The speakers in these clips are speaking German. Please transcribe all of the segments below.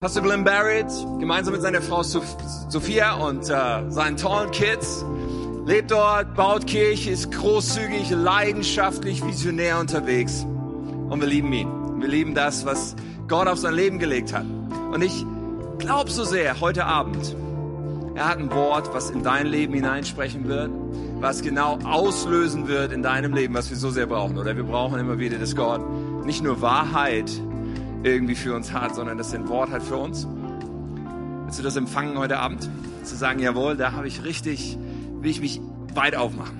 Pastor Glenn Barrett, gemeinsam mit seiner Frau Sophia und äh, seinen tollen Kids, lebt dort, baut Kirche, ist großzügig, leidenschaftlich, visionär unterwegs. Und wir lieben ihn. Wir lieben das, was Gott auf sein Leben gelegt hat. Und ich glaube so sehr heute Abend, er hat ein Wort, was in dein Leben hineinsprechen wird, was genau auslösen wird in deinem Leben, was wir so sehr brauchen. Oder wir brauchen immer wieder, dass Gott nicht nur Wahrheit irgendwie für uns hat, sondern dass er ein Wort hat für uns. Willst du das empfangen heute Abend? Zu sagen, jawohl, da habe ich richtig, will ich mich weit aufmachen.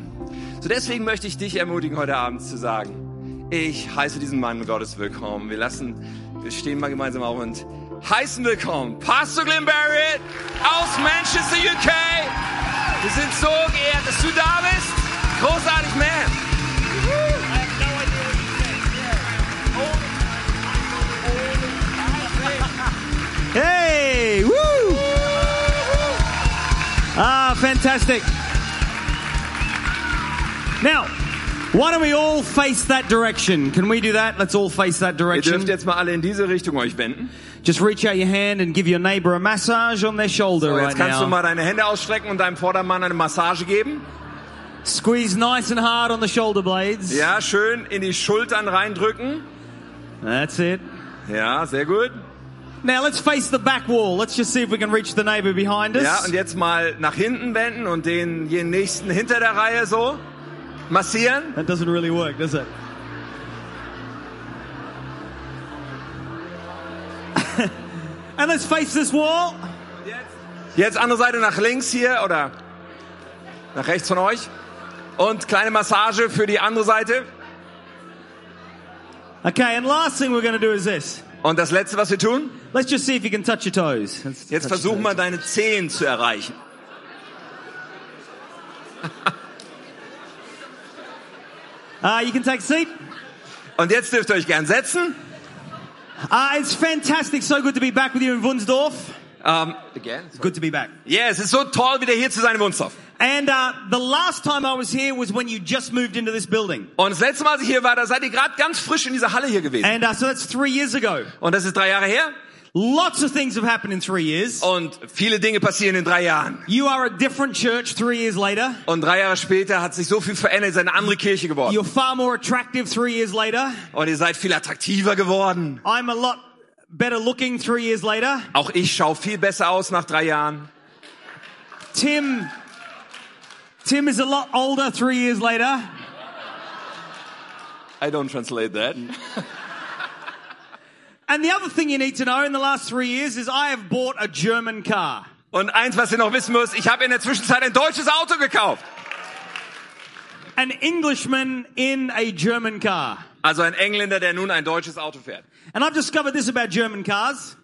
So deswegen möchte ich dich ermutigen, heute Abend zu sagen, ich heiße diesen Mann Gottes willkommen. Wir lassen, wir stehen mal gemeinsam auf und heißen willkommen Pastor Glenn Barrett aus Manchester, UK. Wir sind so geehrt, dass du da bist. Großartig, man. Hey! Woo! Ah, fantastic. Now, why don't we all face that direction? Can we do that? Let's all face that direction. Ihr dürft jetzt mal alle in diese Richtung euch wenden. Just reach out your hand and give your neighbor a massage on their shoulder So, right jetzt kannst du now. mal deine Hände ausstrecken und deinem Vordermann eine Massage geben. Squeeze nice and hard on the shoulder blades. Ja, schön in die Schultern reindrücken. That's it. Ja, sehr gut. Now let's face the back wall. Let's just see if we can reach the neighbor behind us. Ja, und jetzt mal nach hinten wenden und den, den nächsten hinter der Reihe so massieren. That doesn't really work, does it? and let's face this wall. Jetzt andere Seite nach links hier oder nach rechts von euch. Und kleine Massage für die andere Seite. Okay, and last thing we're going to do is this. Und das letzte, was wir tun, Let's just see if you can touch your toes. Let's jetzt touch your wir toes. deine Zehen zu erreichen. Uh, you can take a seat. Und jetzt dürft ihr euch gern setzen. Uh, it's fantastic. So good to be back with you in Wunsdorf. Ähm, again? Good to be back. Yeah, es ist so toll, wieder hier zu sein in Wunstorf. And uh, the last time I was here was when you just moved into this building. Und das letzte Mal, als ich hier war, da seid ihr gerade ganz frisch in dieser Halle hier gewesen. And uh, so that's three years ago. Und das ist drei Jahre her. Lots of things have happened in three years. Und viele Dinge passieren in drei Jahren. You are a different church three years later. Und drei Jahre später hat sich so viel verändert, seid eine andere Kirche geworden. You're far more attractive three years later. Und ihr seid viel attraktiver geworden. I'm a lot better looking three years later. Auch ich schaue viel besser aus nach drei Jahren. Tim, Tim is a lot older three years later. I don't translate that. And the other thing you need to know in the last three years is I have bought a German car. Und eins, was ihr noch wissen müsst, ich habe in der Zwischenzeit ein deutsches Auto gekauft. An Englishman in a German car. Also ein Engländer, der nun ein deutsches Auto fährt. And I've discovered this about German cars.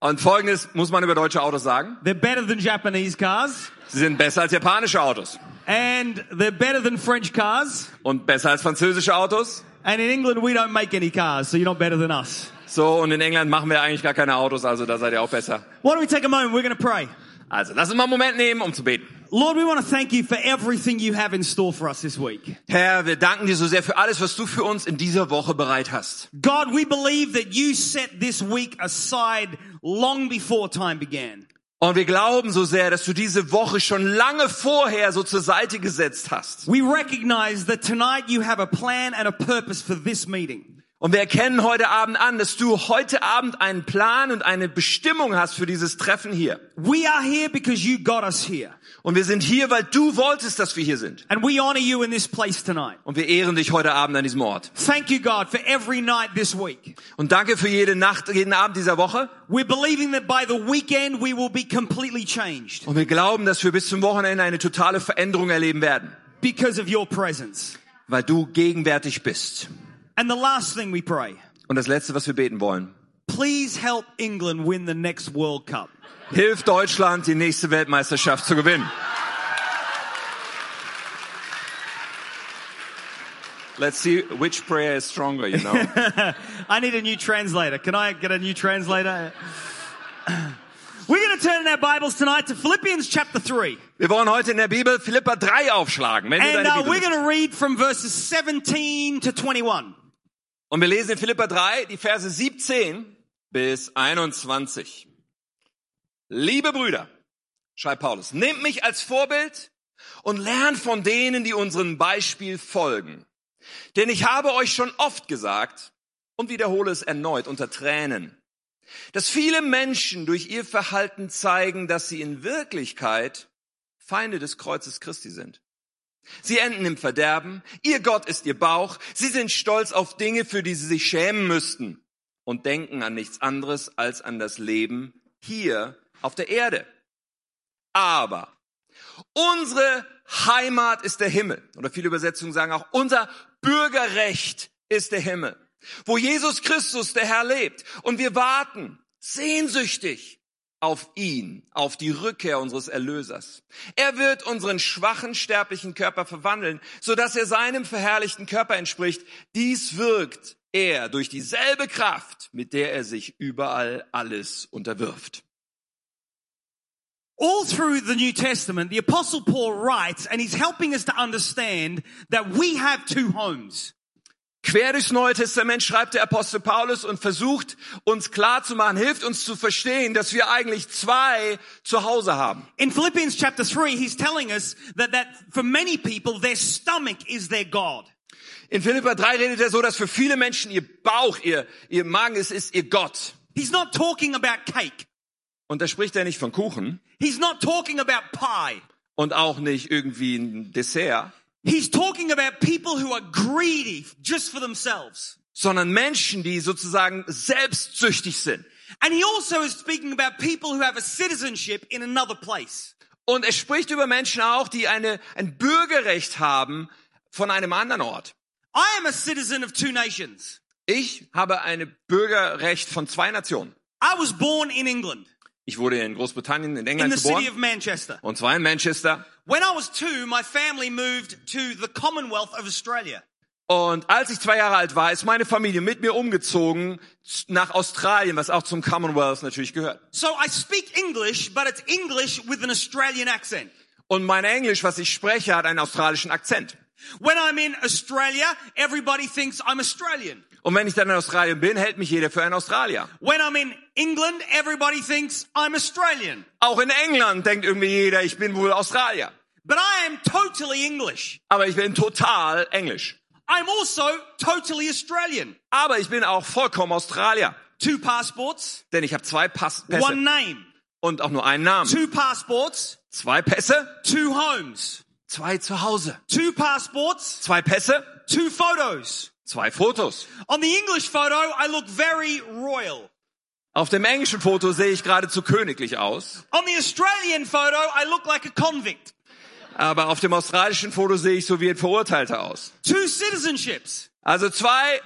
Und folgendes muss man über deutsche Autos sagen. They're better than Japanese cars. Sie sind besser als japanische Autos. And they're better than French cars. Und besser als französische Autos. And in England, we don't make any cars, so you're not better than us. So, und in England machen wir eigentlich gar keine Autos, also da seid ihr auch besser. Why don't we take a moment? We're going to pray. Also, lass uns mal einen Moment nehmen, um zu beten. Lord, we want to thank you for everything you have in store for us this week. Herr, wir danken dir so sehr für alles, was du für uns in dieser Woche bereit hast. God, we believe that you set this week aside long before time began. Und wir glauben so sehr, dass du diese Woche schon lange vorher so zur Seite gesetzt hast. We recognize that tonight you have a plan and a purpose for this meeting. Und wir erkennen heute Abend an, dass du heute Abend einen Plan und eine Bestimmung hast für dieses Treffen hier. We are here because you got us here. Und wir sind hier, weil du wolltest, dass wir hier sind. And we honor you in this place tonight. Und wir ehren dich heute Abend an diesem Ort. Thank you, God, for every night this week. Und danke für jede Nacht, jeden Abend dieser Woche. We're believing that by the weekend we will be completely changed Und wir glauben, dass wir bis zum Wochenende eine totale Veränderung erleben werden, because of your presence. weil du gegenwärtig bist. And the last thing we pray, Und das Letzte, was wir beten wollen. please help England win the next World Cup. Hilf Deutschland, die nächste Weltmeisterschaft zu gewinnen. Let's see which prayer is stronger, you know. I need a new translator. Can I get a new translator? We're going to turn in our Bibles tonight to Philippians chapter 3. Wir wollen heute in der Bibel Philippa 3 aufschlagen. Wenn And uh, we're going to read from verses 17 to 21. Und wir lesen in Philippa 3 die Verse 17 bis 21. Liebe Brüder, schreibt Paulus, nehmt mich als Vorbild und lernt von denen, die unserem Beispiel folgen. Denn ich habe euch schon oft gesagt und wiederhole es erneut unter Tränen, dass viele Menschen durch ihr Verhalten zeigen, dass sie in Wirklichkeit Feinde des Kreuzes Christi sind. Sie enden im Verderben, ihr Gott ist ihr Bauch, sie sind stolz auf Dinge, für die sie sich schämen müssten und denken an nichts anderes als an das Leben hier auf der Erde. Aber unsere Heimat ist der Himmel. Oder viele Übersetzungen sagen auch, unser Bürgerrecht ist der Himmel, wo Jesus Christus, der Herr, lebt. Und wir warten sehnsüchtig auf ihn, auf die Rückkehr unseres Erlösers. Er wird unseren schwachen sterblichen Körper verwandeln, so dass er seinem verherrlichten Körper entspricht. Dies wirkt er durch dieselbe Kraft, mit der er sich überall alles unterwirft. All through the New Testament, the apostle Paul writes and he's helping us to understand that we have two homes. Quer durchs Neue Testament schreibt der Apostel Paulus und versucht uns klar zu machen, hilft uns zu verstehen, dass wir eigentlich zwei zu Hause haben. In Philippians chapter 3, he's telling us that, that for many people, their stomach is their God. In Philippa 3 redet er so, dass für viele Menschen ihr Bauch, ihr, ihr Magen ist, ist ihr Gott. He's not talking about cake. Und da spricht er nicht von Kuchen He's not talking about pie. und auch nicht irgendwie ein Dessert, He's talking about people who are greedy just for themselves. sondern Menschen, die sozusagen selbstsüchtig sind. And he also is speaking about people who have a citizenship in another place. Und er spricht über Menschen auch, die eine, ein Bürgerrecht haben von einem anderen Ort. I am a citizen of two nations. Ich habe ein Bürgerrecht von zwei Nationen. I was born in England, Ich wurde in Großbritannien, in in England the city geboren of Manchester. und zwar in Manchester. When I was two, my family moved to the Commonwealth of Australia. Und als ich zwei Jahre alt war, ist meine Familie mit mir umgezogen nach Australien, was auch zum Commonwealth natürlich gehört. So I speak English, but it's English with an Australian accent. Und mein Englisch, was ich spreche, hat einen australischen Akzent. When I'm in Australia, everybody thinks I'm Australian. Und wenn ich dann in Australien bin, hält mich jeder für einen Australier. When I'm in England, everybody thinks I'm Australian. Auch in England denkt irgendwie jeder, ich bin wohl Australier. But I am totally English. Aber ich bin total Englisch. I'm also totally Australian. Aber ich bin auch vollkommen Australier. Two passports, Denn ich habe zwei Pass one Pässe name. und auch nur einen Namen. Two passports, Zwei Pässe, two homes. zwei zu Hause. Two passports, Zwei Pässe, two photos. Zwei Fotos. On the English photo, I look very royal. Auf dem englischen Foto sehe ich geradezu königlich aus. On the Australian photo, I look like a convict. Aber auf dem australischen Foto sehe ich so wie ein Verurteilter aus. Two citizenships, Also zwei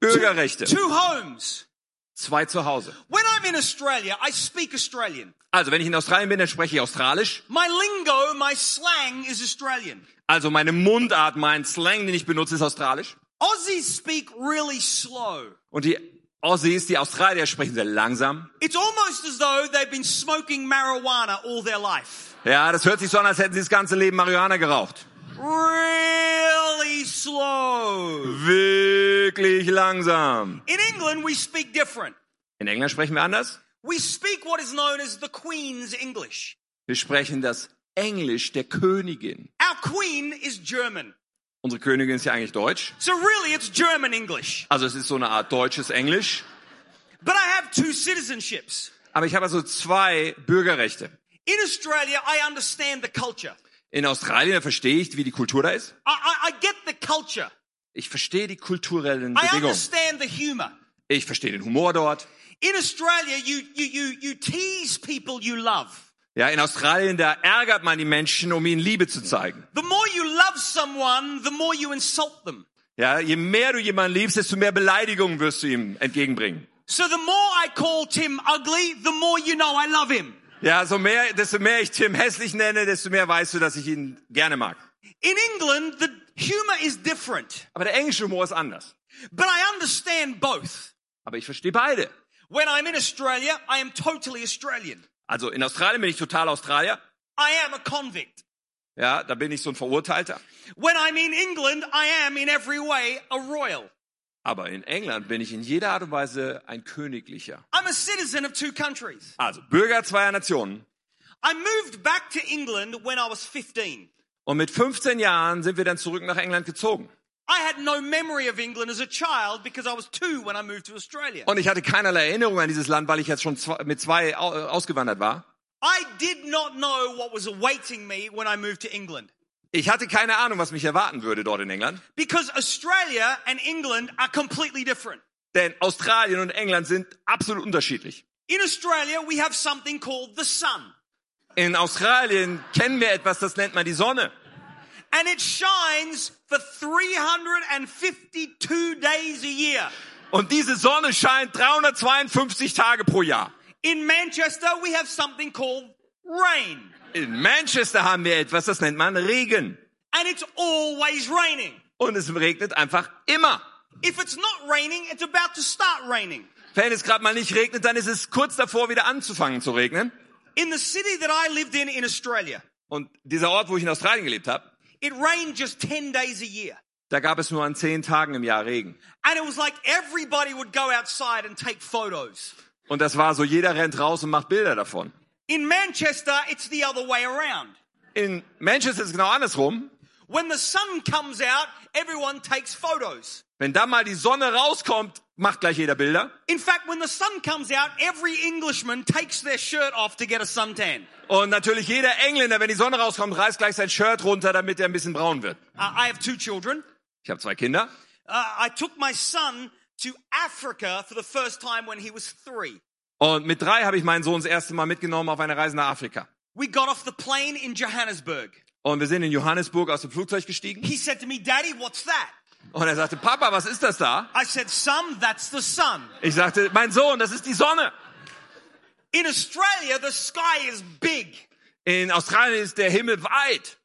Bürgerrechte, two homes. zwei zu Hause. When I'm in Australia, I speak Australian. Also wenn ich in Australien bin, dann spreche ich Australisch. My lingo, my slang is Australian. Also meine Mundart, mein Slang, den ich benutze, ist Australisch. Aussies speak really slow. Und die Aussies, die Australier sprechen sehr langsam. It's almost as though they've been smoking marijuana all their life. Ja, das hört sich so an, als hätten sie das ganze Leben Marihuana geraucht. Really slow. Wirklich langsam. In England, we speak different. In England sprechen wir anders. We speak what is known as the Queen's English. Wir sprechen das Englisch der Königin. Our Queen is German. Unsere Königin ist ja eigentlich Deutsch. So really, it's German English. Also es ist so eine Art deutsches Englisch. But I have two citizenships. Aber ich habe also zwei Bürgerrechte. In Australia, I understand the culture. In Australien verstehe ich, wie die Kultur da ist. I, I, I get the culture. Ich verstehe die kulturellen I Bedingungen. understand the humor. Ich verstehe den Humor dort. In Australia, you, you, you, you tease people you love. Ja, in Australien, da ärgert man die Menschen, um ihnen Liebe zu zeigen. The more you love someone, the more you insult them. Ja, je mehr du jemanden liebst, desto mehr Beleidigungen wirst du ihm entgegenbringen. So the more I call Tim ugly, the more you know I love him. Ja, so mehr, desto mehr ich Tim hässlich nenne, desto mehr weißt du, dass ich ihn gerne mag. In England, the humor is different. Aber der englische Humor ist anders. But I understand both. Aber ich verstehe beide. When I'm in Australia, I am totally Australian. Also in Australien bin ich total Australier. I am a convict. Ja, da bin ich so ein Verurteilter. When I'm in England, I am in every way a royal. Aber in England bin ich in jeder Art und Weise ein Königlicher. I'm a citizen of two countries. Also Bürger zweier Nationen. I moved back to England when I was 15. Und mit 15 Jahren sind wir dann zurück nach England gezogen. I had no memory of England as a child because I was two when I moved to Australia. Und ich hatte keinerlei Erinnerung an dieses Land, weil ich jetzt schon zwei, mit zwei äh, ausgewandert war. I did not know what was awaiting me when I moved to England. Ich hatte keine Ahnung, was mich erwarten würde dort in England. Because Australia and England are completely different. Denn Australien und England sind absolut unterschiedlich. In Australia, we have something called the sun. In Australien kennen wir etwas, das nennt man die Sonne. And it shines for 352 days a year. Und diese Sonne scheint 352 Tage pro Jahr. In Manchester, we have something called rain. In Manchester haben wir etwas, das nennt man Regen. And it's always raining. Und es regnet einfach immer. If it's not raining, it's about to start raining. Wenn es gerade mal nicht regnet, dann ist es kurz davor, wieder anzufangen zu regnen. In the city that I lived in in Australia, Und dieser Ort, wo ich in Australien gelebt habe, it rained just 10 days a year. da gab es nur an zehn Tagen im Jahr Regen. And it was like everybody would go outside and take photos. Und das war so, jeder rennt raus und macht Bilder davon. In Manchester, it's the other way around. In Manchester ist es genau andersrum. When the sun comes out, everyone takes photos. Wenn da mal die Sonne rauskommt, macht gleich jeder Bilder. In fact, when the sun comes out, every Englishman takes their shirt off to get a suntan. Und natürlich jeder Engländer, wenn die Sonne rauskommt, reißt gleich sein Shirt runter, damit er ein bisschen braun wird. Uh, I have two children. Ich habe zwei Kinder. Uh, I took my son to Africa for the first time when he was three. Und mit drei habe ich meinen Sohn das erste Mal mitgenommen auf eine Reise nach Afrika. We got off the plane in Johannesburg. Und wir sind in Johannesburg aus dem Flugzeug gestiegen. He said to me, Daddy, what's that? Und er sagte, Papa, was ist das da? I said, Son, that's the sun. Ich sagte, mein Sohn, das ist die Sonne. In Australia, the sky is big. In Australien ist der Himmel weit.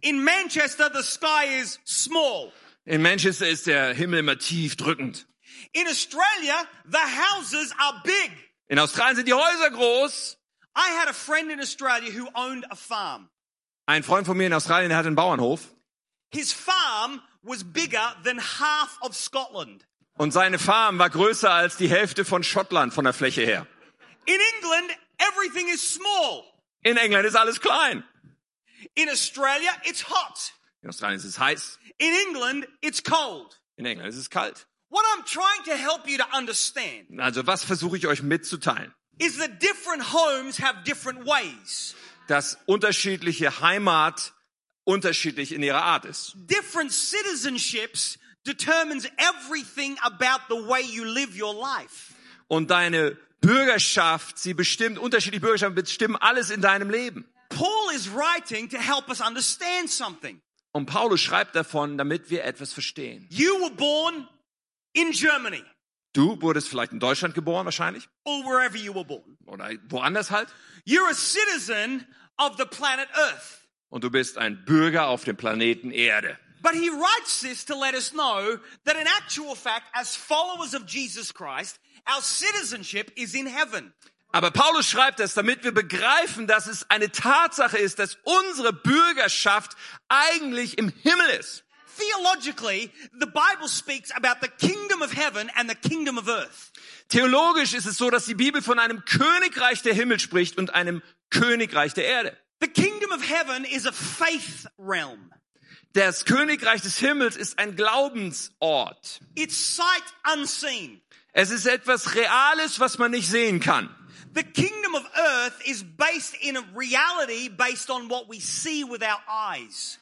In Manchester, the sky is small. In Manchester ist der Himmel immer tief drückend. In Australia, the houses are big. In Australien sind die Häuser groß. I had a friend in Australia who owned a farm. Ein Freund von mir in Australien, der hat einen Bauernhof. His farm was bigger than half of Scotland. Und seine Farm war größer als die Hälfte von Schottland von der Fläche her. In England, everything is small. In England ist alles klein. In Australia, it's hot. In Australien ist es heiß. In England, it's cold. In England ist es kalt. What I'm trying to help you to understand Also was versuche ich euch mitzuteilen? is that different homes have different ways. Dass unterschiedliche Heimat unterschiedlich in ihrer Art ist. Different citizenships determines everything about the way you live your life. Und deine Bürgerschaft, sie bestimmt, unterschiedliche Bürgerschaften bestimmen alles in deinem Leben. Paul is writing to help us understand something. Und Paulus schreibt davon, damit wir etwas verstehen. You were born in Germany Du wurdest vielleicht in Deutschland geboren wahrscheinlich or wherever you were born. oder woanders halt. You're a citizen of the planet Earth. Und du bist ein Bürger auf dem Planeten Erde. But he writes this to let us know that in actual fact, as followers of Jesus Christ, our citizenship is in heaven. Aber Paulus schreibt das, damit wir begreifen, dass es eine Tatsache ist, dass unsere Bürgerschaft eigentlich im Himmel ist. Theologically, the Bible speaks about the kingdom of heaven and the kingdom of earth. Theologisch ist es so, dass die Bibel von einem Königreich der Himmel spricht und einem Königreich der Erde. The kingdom of heaven is a faith realm. Das Königreich des Himmels ist ein Glaubensort. It's sight unseen. Es ist etwas Reales, was man nicht sehen kann. The kingdom of earth is based in a reality based on what we see with our eyes.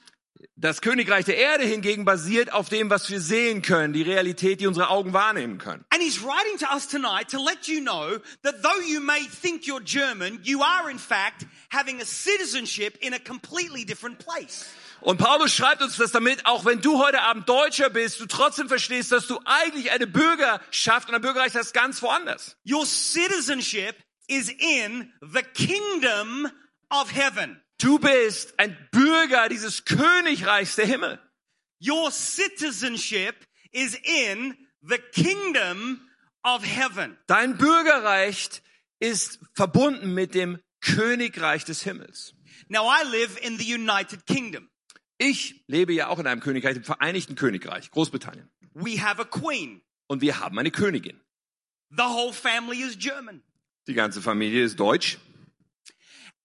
Das Königreich der Erde hingegen basiert auf dem, was wir sehen können, die Realität, die unsere Augen wahrnehmen können. And he's writing to us tonight to let you know that though you may think you're German, you are in fact having a citizenship in a completely different place. Und Paulus schreibt uns das damit, auch wenn du heute Abend Deutscher bist, du trotzdem verstehst, dass du eigentlich eine Bürgerschaft und ein Bürgerrecht hast ganz woanders. Your citizenship is in the kingdom of heaven. Du bist ein Bürger dieses Königreichs der Himmel. Your citizenship is in the kingdom of heaven. Dein Bürgerrecht ist verbunden mit dem Königreich des Himmels. Now I live in the United Kingdom. Ich lebe ja auch in einem Königreich, im Vereinigten Königreich, Großbritannien. We have a queen. Und wir haben eine Königin. The whole family is German. Die ganze Familie ist deutsch.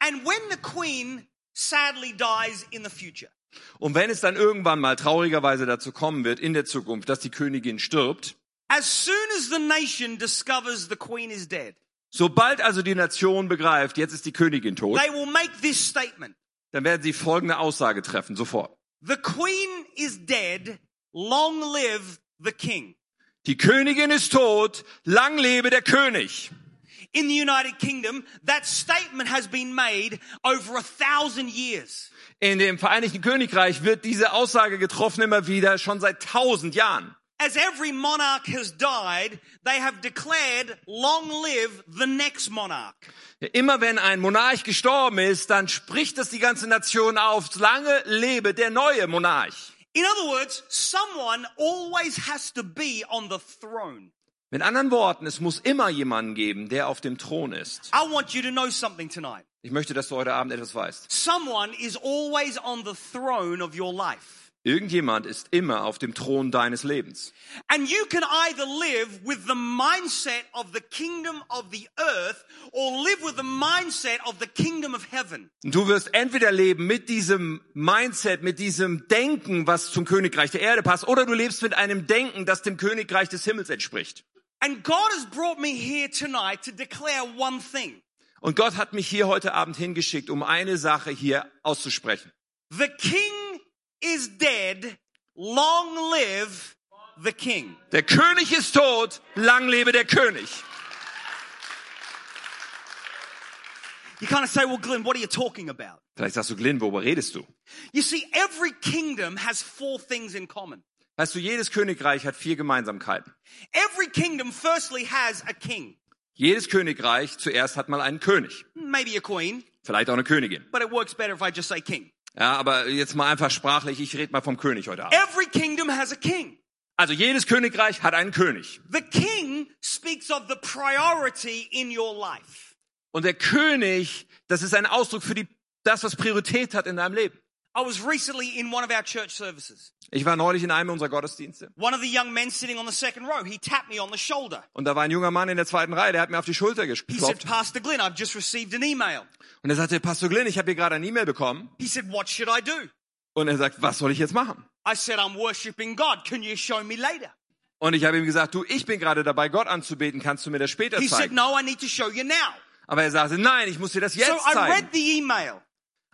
And when the queen sadly dies in the future, Und wenn es dann irgendwann mal traurigerweise dazu kommen wird in der Zukunft, dass die Königin stirbt, as soon as the nation discovers the queen is dead, sobald also die Nation begreift, jetzt ist die Königin tot, they will make this statement. dann werden sie folgende Aussage treffen, sofort. The queen is dead. Long live the king. Die Königin ist tot, lang lebe der König. In the United Kingdom, that statement has been made over a thousand years. In dem Vereinigten Königreich wird diese Aussage getroffen immer wieder, schon seit tausend Jahren. As every monarch has died, they have declared, long live the next monarch. Immer wenn ein Monarch gestorben ist, dann spricht das die ganze Nation auf, lange lebe der neue Monarch. In other words, someone always has to be on the throne. Mit anderen Worten, es muss immer jemanden geben, der auf dem Thron ist. I want you to know something tonight. Ich möchte, dass du heute Abend etwas weißt. Someone is always on the throne of your life. Irgendjemand ist immer auf dem Thron deines Lebens. And you can either live with the mindset of the kingdom of the earth or live with the mindset of the kingdom of heaven. Und du wirst entweder leben mit diesem Mindset, mit diesem Denken, was zum Königreich der Erde passt, oder du lebst mit einem Denken, das dem Königreich des Himmels entspricht. And God has brought me here tonight to declare one thing. Und Gott hat mich hier heute Abend hingeschickt, um eine Sache hier auszusprechen. The king is dead. Long live the king. Der König ist tot, lang lebe der König. You kind of say, well, Glenn, what are you talking about? Vielleicht sagst du, Glenn, worüber redest du? You see, every kingdom has four things in common. Weißt du, jedes Königreich hat vier Gemeinsamkeiten. Every kingdom firstly has a king, Jedes Königreich zuerst hat mal einen König, maybe a queen, vielleicht auch eine Königin. but it works better if I just say king. Ja, aber jetzt mal einfach sprachlich, ich rede mal vom König heute Abend. Every kingdom has a king. Also jedes Königreich hat einen König. The king speaks of the priority in your life. Und der König, das ist ein Ausdruck für die, das, was Priorität hat in deinem Leben. I was recently in one of our church services. Ich war neulich in einem unserer Gottesdienste One of the young men sitting on the second row, he tapped me on the shoulder. und da war ein junger Mann in der zweiten Reihe, der hat mir auf die Schulter He said, geklopft Pastor Glenn, I've just received an email. und er sagte, Pastor Glenn, ich habe hier gerade eine E-Mail bekommen He said, what should I do? und er sagt, was soll ich jetzt machen? I said, I'm worshiping God. Can you show me later? Und ich habe ihm gesagt, du, ich bin gerade dabei, Gott anzubeten, kannst du mir das später He said, zeigen? no, I need to show you now. Aber er sagte, nein, ich muss dir das So jetzt I zeigen. read the email.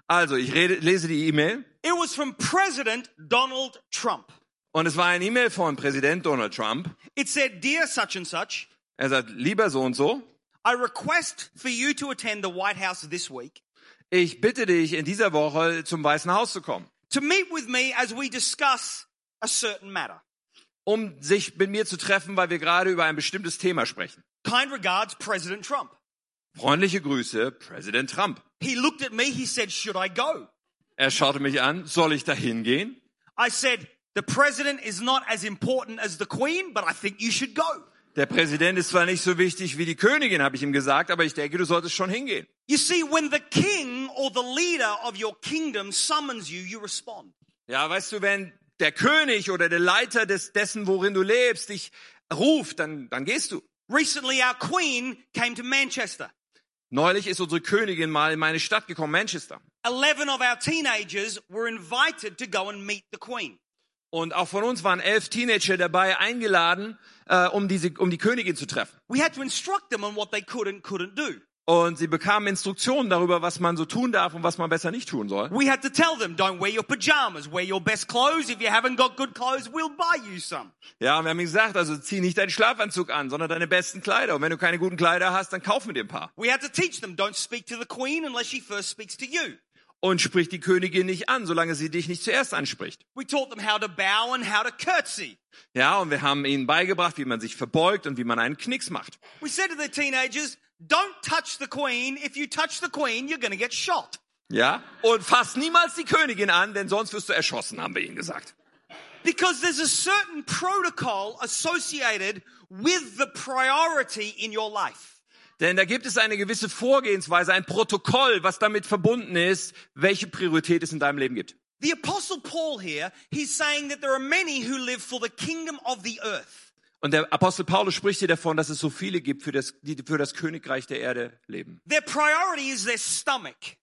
Also, ich rede, lese die E-Mail It was from President Donald Trump. und es war eine E-Mail von Präsident Donald Trump. It said, Dear such and such, Er sagt, lieber so und so, I request for you to attend the White House this week ich bitte dich, in dieser Woche zum Weißen Haus zu kommen, to meet with me as we discuss a certain matter. um sich mit mir zu treffen, weil wir gerade über ein bestimmtes Thema sprechen. Kind regards, President Trump. Freundliche Grüße, Präsident Trump. He looked at me, he said, Should I go? Er schaute mich an, soll ich da hingehen? I said, The president is not as important as the queen, but I think you should go. Der Präsident ist zwar nicht so wichtig wie die Königin, habe ich ihm gesagt, aber ich denke, du solltest schon hingehen. You see, when the king or the leader of your kingdom summons you, you respond. Ja, weißt du, wenn der König oder der Leiter des, dessen, worin du lebst, dich ruft, dann, dann gehst du. Recently, our queen came to Manchester. Neulich ist unsere Königin mal in meine Stadt gekommen, Manchester. 11 of our teenagers were invited to go and meet the queen. Und auch von uns waren elf Teenager dabei eingeladen, äh, um, diese, um die Königin zu treffen. We had to instruct them on what they could and couldn't do. Und sie bekamen Instruktionen darüber, was man so tun darf und was man besser nicht tun soll. We had to tell them, don't wear your pajamas, wear your best clothes. If you haven't got good clothes, we'll buy you some. Ja, und wir haben ihnen gesagt, also zieh nicht deinen Schlafanzug an, sondern deine besten Kleider. Und wenn du keine guten Kleider hast, dann kaufen wir dir ein paar. We had to teach them, don't speak to the queen unless she first speaks to you. Und sprich die Königin nicht an, solange sie dich nicht zuerst anspricht. We taught them how to bow and how to curtsy. Ja, und wir haben ihnen beigebracht, wie man sich verbeugt und wie man einen Knicks macht. We said to the teenagers, don't touch the queen. If you touch the queen, you're going to get shot. Ja? Und fass niemals die Königin an, denn sonst wirst du erschossen, haben wir ihnen gesagt. Because there's a certain protocol associated with the priority in your life. Denn da gibt es eine gewisse Vorgehensweise, ein Protokoll, was damit verbunden ist, welche Priorität es in deinem Leben gibt. The apostle Paul here, he's saying that there are many who live for the kingdom of the earth. Und der Apostel Paulus spricht hier davon, dass es so viele gibt, für das, die für das Königreich der Erde leben. Their priority is their stomach.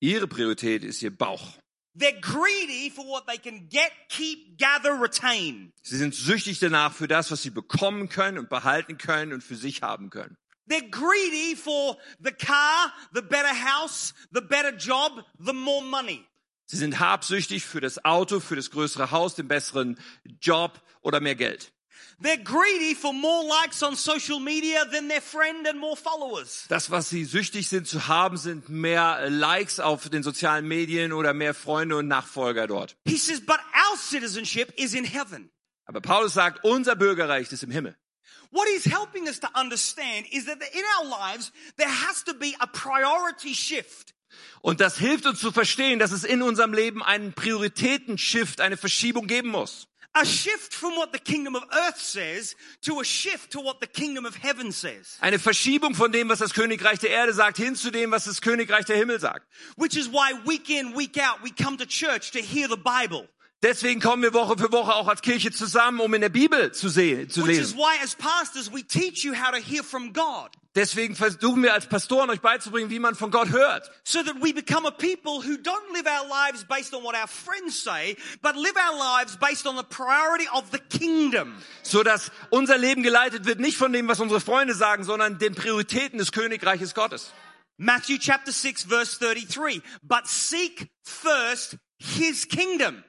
Ihre Priorität ist ihr Bauch. They're greedy for what they can get, keep, gather, retain. Sie sind süchtig danach für das, was sie bekommen können und behalten können und für sich haben können. They're greedy for the car, the better house, the better job, the more money. Sie sind habsüchtig für das Auto, für das größere Haus, den besseren Job oder mehr Geld. Das, was sie süchtig sind zu haben, sind mehr Likes auf den sozialen Medien oder mehr Freunde und Nachfolger dort. He says, but our citizenship is in heaven. Aber Paulus sagt, unser Bürgerreich ist im Himmel. What he's helping us to understand is that in our lives, there has to be a priority shift. Und das hilft uns zu verstehen, dass es in unserem Leben einen Prioritätenshift, eine Verschiebung geben muss. A shift from what the kingdom of earth says to a shift to what the kingdom of heaven says. Eine Verschiebung von dem, was das Königreich der Erde sagt, hin zu dem, was das Königreich der Himmel sagt. Which is why week in, week out, we come to church to hear the Bible. Deswegen kommen wir Woche für Woche auch als Kirche zusammen, um in der Bibel zu sehen, zu Which is lesen. why as pastors, we teach you how to hear from God. Deswegen versuchen wir als Pastoren euch beizubringen, wie man von Gott hört. So that we become a people who don't live our lives based on what our friends say, but live our lives based on the priority of the kingdom. So dass unser Leben geleitet wird, nicht von dem, was unsere Freunde sagen, sondern den Prioritäten des Königreiches Gottes. Matthew chapter 6 verse 33. But seek first his kingdom.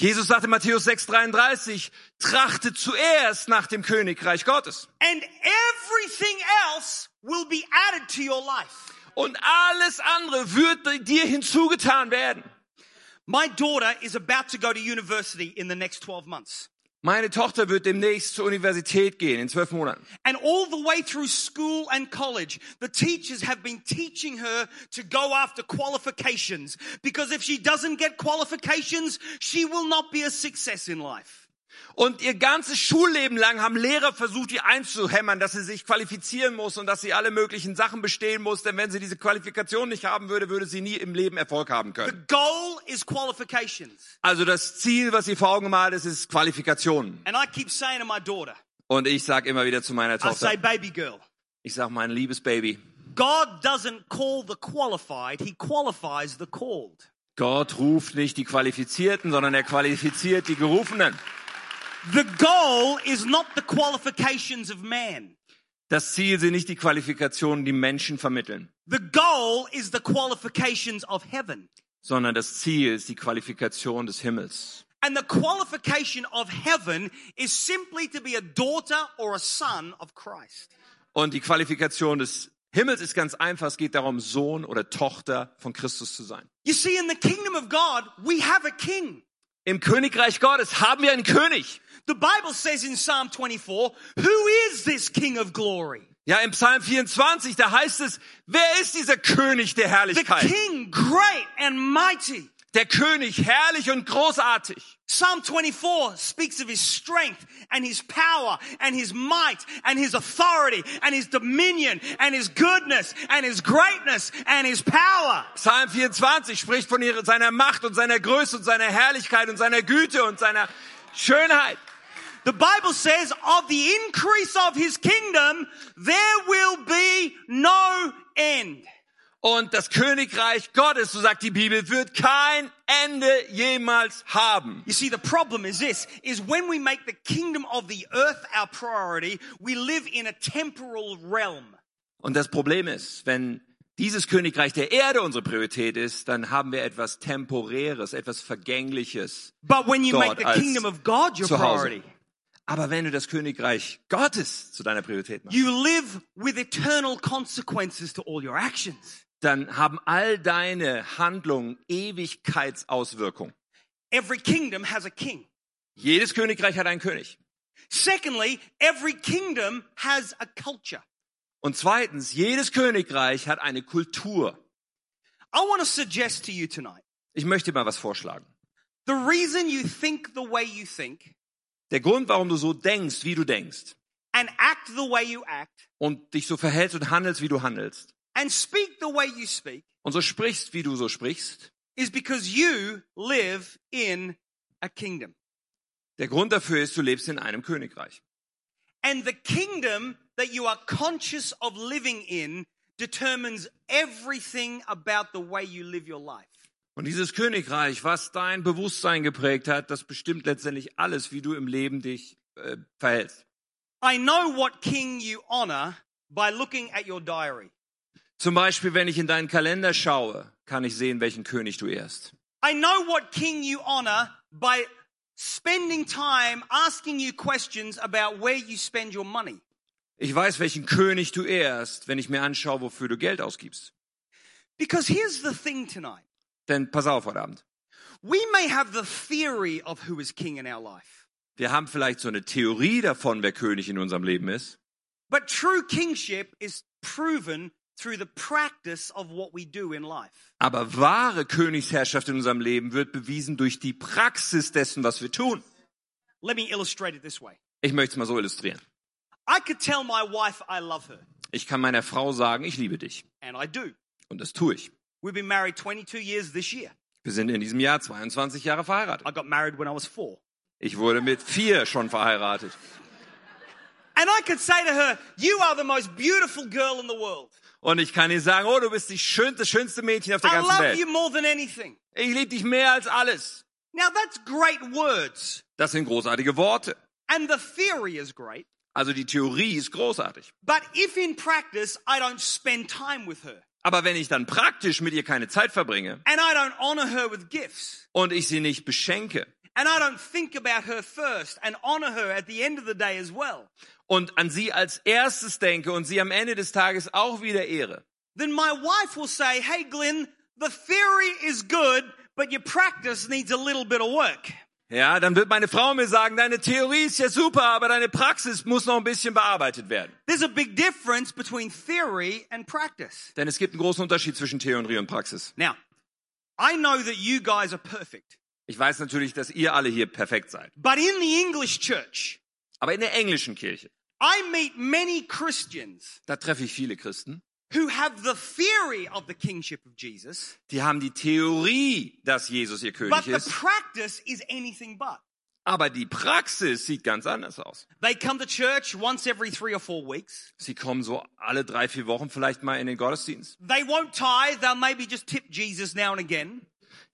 Jesus sagte in Matthäus 6,33, trachtet zuerst nach dem Königreich Gottes. And everything else will be added to your life. Und alles andere wird dir hinzugetan werden. My daughter is about to go to university in the next 12 months. Meine Tochter wird demnächst zur Universität gehen, in zwölf Monaten. And all the way through school and college, the teachers have been teaching her to go after qualifications. Because if she doesn't get qualifications, she will not be a success in life. Und ihr ganzes Schulleben lang haben Lehrer versucht, ihr einzuhämmern, dass sie sich qualifizieren muss und dass sie alle möglichen Sachen bestehen muss, denn wenn sie diese Qualifikation nicht haben würde, würde sie nie im Leben Erfolg haben The können. goal is qualifications. Also das Ziel, was sie vor Augen gemalt ist, ist Qualifikationen. And I keep saying to my daughter, Und ich sage immer wieder zu meiner I Tochter, say, baby girl, ich sage, mein liebes Baby, God doesn't call the qualified, He qualifies the called. Gott ruft nicht die Qualifizierten, sondern er qualifiziert die Gerufenen. The goal is not the qualifications of man. Das Ziel sind nicht die Qualifikationen, die Menschen vermitteln, The goal is the qualifications of heaven. sondern das Ziel ist die Qualifikation des Himmels. And the qualification of heaven is simply to be a daughter or a son of Christ. Und die Qualifikation des Himmels ist ganz einfach. Es geht darum, Sohn oder Tochter von Christus zu sein. You see, in the kingdom of God, we have a king. Im Königreich Gottes haben wir einen König. The Bible says in Psalm 24, who is this king of glory? Ja, im Psalm 24, da heißt es, wer ist dieser König der The Herrlichkeit? king, great and mighty. Der König, herrlich und großartig. Psalm 24 speaks of his strength and his power and his might and his authority and his dominion and his goodness and his greatness and his power. Psalm 24 spricht von ihrer, seiner Macht und seiner Größe und seiner Herrlichkeit und seiner Güte und seiner Schönheit. The Bible says of the increase of his kingdom, there will be no end. Und das Königreich Gottes, so sagt die Bibel, wird kein Ende jemals haben. You see, the problem is this, is when we make the kingdom of the earth our priority, we live in a temporal realm. Und das Problem ist, wenn dieses Königreich der Erde unsere Priorität ist, dann haben wir etwas Temporäres, etwas Vergängliches. But when you make Dort the als kingdom of God your priority, Aber wenn du das Königreich Gottes zu deiner Priorität machst, you live with eternal consequences to all your actions. Dann haben all deine Handlungen Ewigkeitsauswirkungen. Every kingdom has a king. Jedes Königreich hat einen König. Secondly, every kingdom has a culture. Und zweitens, jedes Königreich hat eine Kultur. I want to suggest to you tonight, Ich möchte mal was vorschlagen. the reason you think the way you think Der Grund, warum du so denkst, wie du denkst and act the way you act und dich so verhältst und handelst, wie du handelst and speak the way you speak und so sprichst, wie du so sprichst, is because you live in a kingdom. der Grund dafür ist, du lebst in einem Königreich. And the kingdom that you are conscious of living in determines everything about the way you live your life. Und dieses Königreich, was dein Bewusstsein geprägt hat, das bestimmt letztendlich alles, wie du im Leben dich äh, verhältst. I know what king you honor by looking at your diary. Zum Beispiel, wenn ich in deinen Kalender schaue, kann ich sehen, welchen König du ehrst. I know what king you honor by spending time asking you questions about where you spend your money. Ich weiß, welchen König du ehrst, wenn ich mir anschaue, wofür du Geld ausgibst. Because here's the thing tonight. Denn pass auf heute Abend. We may have the theory of who is king in our life, Wir haben vielleicht so eine Theorie davon, wer König in unserem Leben ist. but true kingship is proven through the practice of what we do in life. Aber wahre Königsherrschaft in unserem Leben wird bewiesen durch die Praxis dessen, was wir tun. Let me illustrate it this way. Ich möchte es mal so illustrieren. I could tell my wife I love her, Ich kann meiner Frau sagen, ich liebe dich. and I do. Und das tue ich. We've been married 22 years this year. Wir sind in diesem Jahr 22 Jahre verheiratet. I got married when I was four. Ich wurde mit vier schon verheiratet. And I could say to her, You are the most beautiful girl in the world. Und ich kann ihr sagen, oh, du bist die schönste, schönste Mädchen auf der I ganzen love Welt. you more than anything. Ich liebe dich mehr als alles. Now that's great words. Das sind großartige Worte. And the theory is great. Also die Theorie ist großartig. But if in practice I don't spend time with her Aber wenn ich dann praktisch mit ihr keine Zeit verbringe and I don't honor her with gifts und ich sie nicht beschenke and I don't think about her first and honor her at the end of the day as well, und an sie als erstes denke und sie am Ende des Tages auch wieder ehre, then my wife will say, Hey, Glenn, the theory is good, but your practice needs a little bit of work. ja, dann wird meine Frau mir sagen, deine Theorie ist ja super, aber deine Praxis muss noch ein bisschen bearbeitet werden. There's a big difference between theory and practice. Denn es gibt einen großen Unterschied zwischen Theorie und Praxis. Now, I know that you guys are perfect, Ich weiß natürlich, dass ihr alle hier perfekt seid. but in the English church, Aber in der englischen Kirche, I meet many Christians da treffe ich viele Christen, who have the theory of the kingship of Jesus, die haben die Theorie, dass Jesus ihr but König the ist, practice is anything but. aber die Praxis sieht ganz anders aus. They come to church once every three or four weeks. Sie kommen so alle drei, vier Wochen vielleicht mal in den Gottesdienst.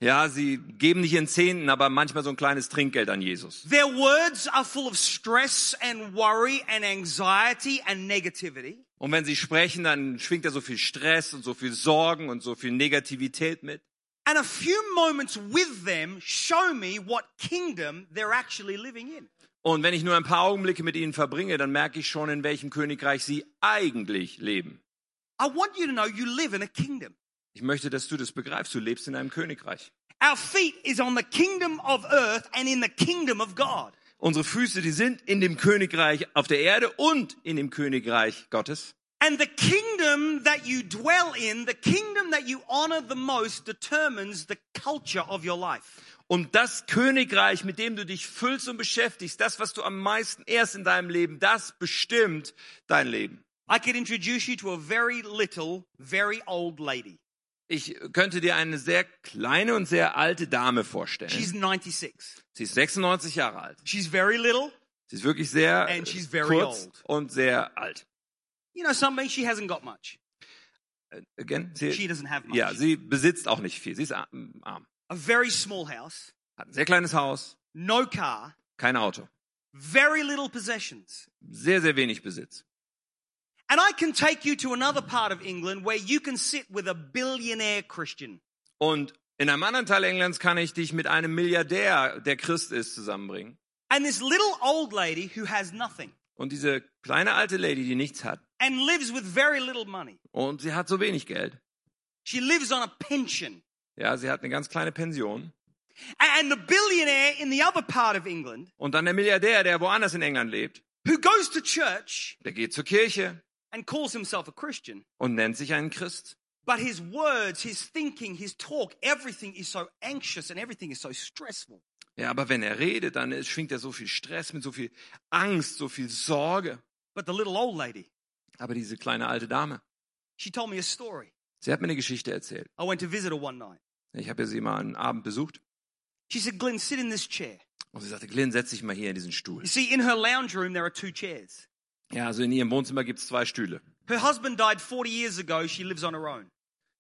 Ja, sie geben nicht ihren Zehnten, aber manchmal so ein kleines Trinkgeld an Jesus. Their words are full of stress and worry and anxiety and negativity. Und wenn sie sprechen, dann schwingt da so viel Stress und so viel Sorgen und so viel Negativität mit. And a few moments with them show me what kingdom they're actually living in. Und wenn ich nur ein paar Augenblicke mit ihnen verbringe, dann merke ich schon, in welchem Königreich sie eigentlich leben. I want you to know you live in a kingdom. Ich möchte, dass du das begreifst. Du lebst in einem Königreich. Our feet is on the kingdom of earth and in the kingdom of God. Unsere Füße, die sind in dem Königreich auf der Erde und in dem Königreich Gottes. And the kingdom that you dwell in, the kingdom that you honor the most determines the culture of your life. Und das Königreich, mit dem du dich füllst und beschäftigst, das, was du am meisten erst in deinem Leben, das bestimmt dein Leben. I could introduce you to a very little, very old lady. Ich könnte dir eine sehr kleine und sehr alte Dame vorstellen. She's 96. Sie ist 96 Jahre alt. She's very little. Sie ist wirklich sehr And she's very kurz old. und sehr alt. You know something? She hasn't got much. Äh, Again, sie, She doesn't have much. ja, sie besitzt auch nicht viel. Sie ist arm, arm. A very small house, Hat ein sehr kleines Haus, no car, kein Auto, very little possessions. sehr, sehr wenig Besitz. And I can take you to another part of England where you can sit with a billionaire Christian. Und in einem anderen Teil Englands kann ich dich mit einem Milliardär, der Christ ist, zusammenbringen. And this little old lady who has nothing Und diese kleine alte Lady, die nichts hat. and lives with very little money. Und sie hat so wenig Geld. She lives on a pension. Ja, sie hat eine ganz kleine Pension. And the billionaire in the other part of England Und dann der Milliardär, der woanders in England lebt, who goes to church der geht zur Kirche and calls himself a Christian. und nennt sich einen Christ. But his words, his thinking, his talk, everything is so anxious and everything is so stressful. Ja, aber wenn er redet, dann schwingt er so viel Stress mit so viel Angst, so viel Sorge. But the little old lady, Aber diese kleine alte Dame, she told me a story. sie hat mir eine Geschichte erzählt. I went to visit her one night. Ich habe sie mal einen Abend besucht She said, Glenn, sit in this chair. und sie sagte, Glenn, setz dich mal hier in diesen Stuhl. You see, in her lounge room, there are two chairs. Ja, also in ihrem Wohnzimmer gibt's zwei Stühle. Her husband died 40 years ago. She lives on her own.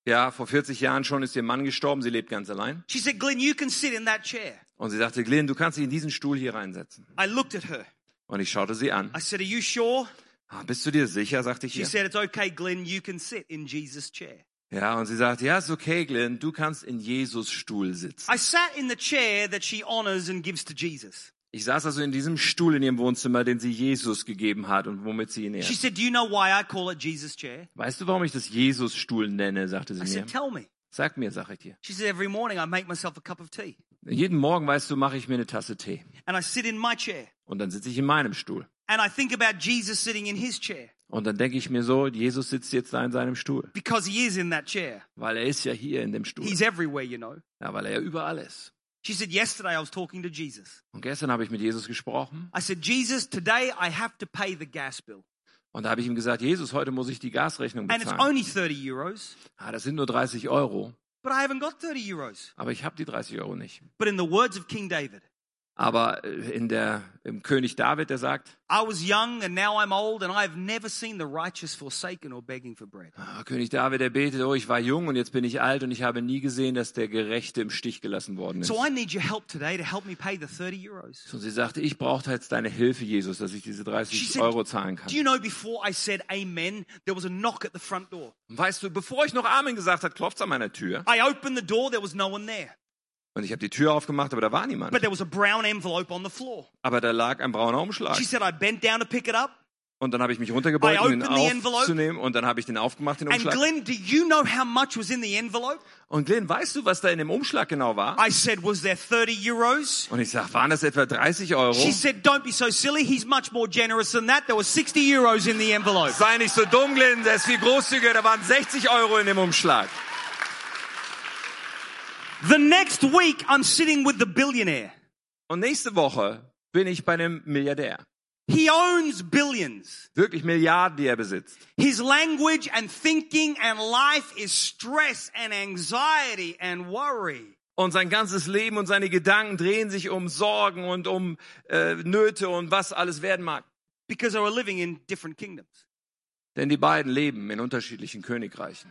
Ja, vor 40 Jahren schon ist ihr Mann gestorben, sie lebt ganz allein. She said, Glenn, you can sit in that chair. Und sie sagte, Glenn, du kannst dich in diesen Stuhl hier reinsetzen. I looked at her. Und ich schaute sie an. I said, Are you sure? Ah, bist du dir sicher, sagte ich She ihr. said, It's okay, Glenn, you can sit in Jesus' chair. Ja, und sie sagte, ja, ist okay, Glenn, du kannst in Jesus Stuhl sitzen. I sat in the chair that she honors and gives to Jesus. Ich saß also in diesem Stuhl in ihrem Wohnzimmer, den sie Jesus gegeben hat und womit sie ihn She ehrt. said, Do you know why I call it Jesus' chair? Weißt du, warum ich das Jesus-Stuhl nenne, sagte sie I mir. said, Tell me. Sag mir, sag ich dir. She said, Every morning I make myself a cup of tea Jeden Morgen, weißt du, mache ich mir eine Tasse Tee. and I sit in my chair Und dann sitze ich in meinem Stuhl. and I think about Jesus sitting in his chair Und dann denke ich mir so, Jesus sitzt jetzt da in seinem Stuhl. because he is in that chair. Weil er ist ja hier in dem Stuhl. He's everywhere, you know. Ja, weil er ja überall ist. She said, Yesterday I was talking to Jesus. Und gestern habe ich mit Jesus gesprochen. I said, Jesus, today I have to pay the gas bill. Und da habe ich ihm gesagt, Jesus, heute muss ich die Gasrechnung And it's bezahlen. only 30 euros, Ah, das sind nur 30 Euro. but I haven't got 30 euros. Aber ich habe die 30 Euro nicht. But in the words of King David, Aber äh, in der, im König David, der sagt, I was young and now I'm old and I've never seen the righteous forsaken or begging for bread. ah, König David, der betet, oh, ich war jung und jetzt bin ich alt und ich habe nie gesehen, dass der Gerechte im Stich gelassen worden ist. So I need your help today to help me pay the 30 euros. Und sie sagte, ich brauche jetzt deine Hilfe, Jesus, dass ich diese She 30 said, Euro zahlen kann. Do you know before I said amen, there was a knock at the front door. Und weißt du, bevor ich noch Amen gesagt hat, klopft an meiner Tür. I opened the door, there was no one there. Und ich habe die Tür aufgemacht, aber da war niemand. But there was a brown envelope on the floor. Aber da lag ein brauner Umschlag. She said, I bent down to pick it up. Und dann habe ich mich runtergebeugt, um ihn opened the envelope. aufzunehmen. Und dann habe ich den aufgemacht, den And Umschlag. Glenn, do you know how much was in the envelope? Und Glenn, weißt du, was da in dem Umschlag genau war? I said, Was there 30 euros? Und ich sag, waren das etwa 30 Euro? She said, Don't be so silly. He's much more generous than that. There was 60 euros in the envelope. Sei nicht so dumm, Glenn, der ist viel großzügiger. Da waren 60 Euro in dem Umschlag. The next week, I'm sitting with the billionaire. Und nächste Woche bin ich bei einem Milliardär. He owns billions. Wirklich Milliarden, die er besitzt. His language and thinking and life is stress and anxiety and worry. Und sein ganzes Leben und seine Gedanken drehen sich um Sorgen und um äh, Nöte und was alles werden mag. Because they were living in different kingdoms. Denn die beiden leben in unterschiedlichen Königreichen.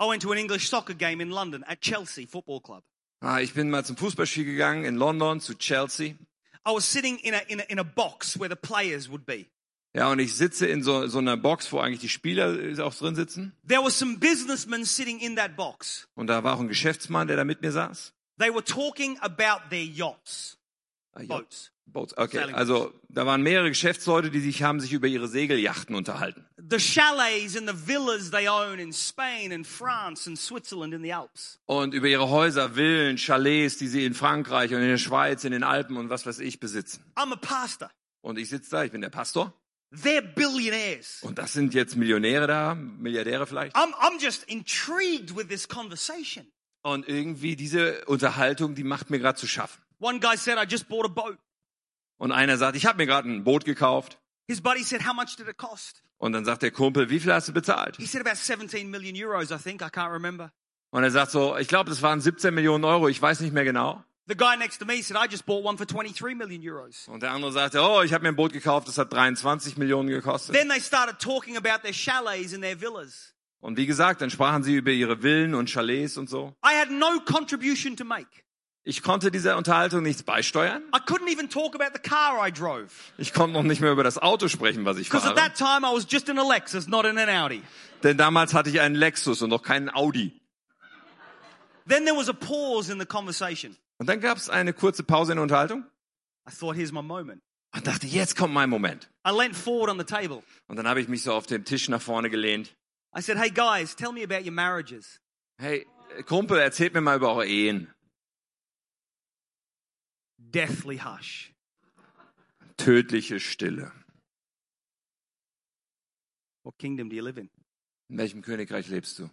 I went to an English soccer game in London at Chelsea Football Club. Ah, ich bin mal zum Fußballspiel gegangen in London zu Chelsea. I was sitting in a, in a, in a box where the players would be. Ja, und ich sitze in so, so einer Box, wo eigentlich die Spieler äh, auch drin sitzen. There were some businessmen sitting in that box. Und da war auch ein Geschäftsmann, der da mit mir saß. They were talking about their yachts, Ah, boats. Boats. Okay, also da waren mehrere Geschäftsleute, die sich haben sich über ihre Segelyachten unterhalten. The chalets and the villas they own in Spain and France and Switzerland in the Alps. Und über ihre Häuser, Villen, Chalets, die sie in Frankreich und in der Schweiz, in den Alpen und was weiß ich besitzen. I'm a pastor. Und ich sitze da, ich bin der Pastor. They're billionaires. Und das sind jetzt Millionäre da, Milliardäre vielleicht. I'm, I'm just intrigued with this conversation. Und irgendwie diese Unterhaltung, die macht mir gerade zu schaffen. One guy said, I just bought a boat. Und einer sagt, ich habe mir gerade ein Boot gekauft. His buddy said, How much did it cost? Und dann sagt der Kumpel, wie viel hast du bezahlt? He said, About 17 million euros, I think. I can't remember. Und er sagt so, ich glaube, das waren 17 Millionen Euro, ich weiß nicht mehr genau. The guy next to me said, I just bought one for 23 million euros. Und der andere sagte, oh, ich habe mir ein Boot gekauft, das hat 23 Millionen gekostet. Then they started talking about their chalets and their villas. Und wie gesagt, dann sprachen sie über ihre Villen und Chalets und so. I had no contribution to make. Ich konnte dieser Unterhaltung nichts beisteuern. Ich konnte noch nicht mehr über das Auto sprechen, was ich fahre. that time I was just in a Lexus, not in an Audi. Denn damals hatte ich einen Lexus und noch keinen Audi. Then there was a pause in the conversation. Und dann gab es eine kurze Pause in der Unterhaltung. I thought, here's my moment. Und dachte, jetzt kommt mein Moment. I leant forward on the table. Und dann habe ich mich so auf den Tisch nach vorne gelehnt. I said, hey guys, tell me about your marriages. Hey, Kumpel, erzählt mir mal über eure Ehen. Deathly hush. Tödliche Stille. What kingdom do you live in? In welchem Königreich lebst du?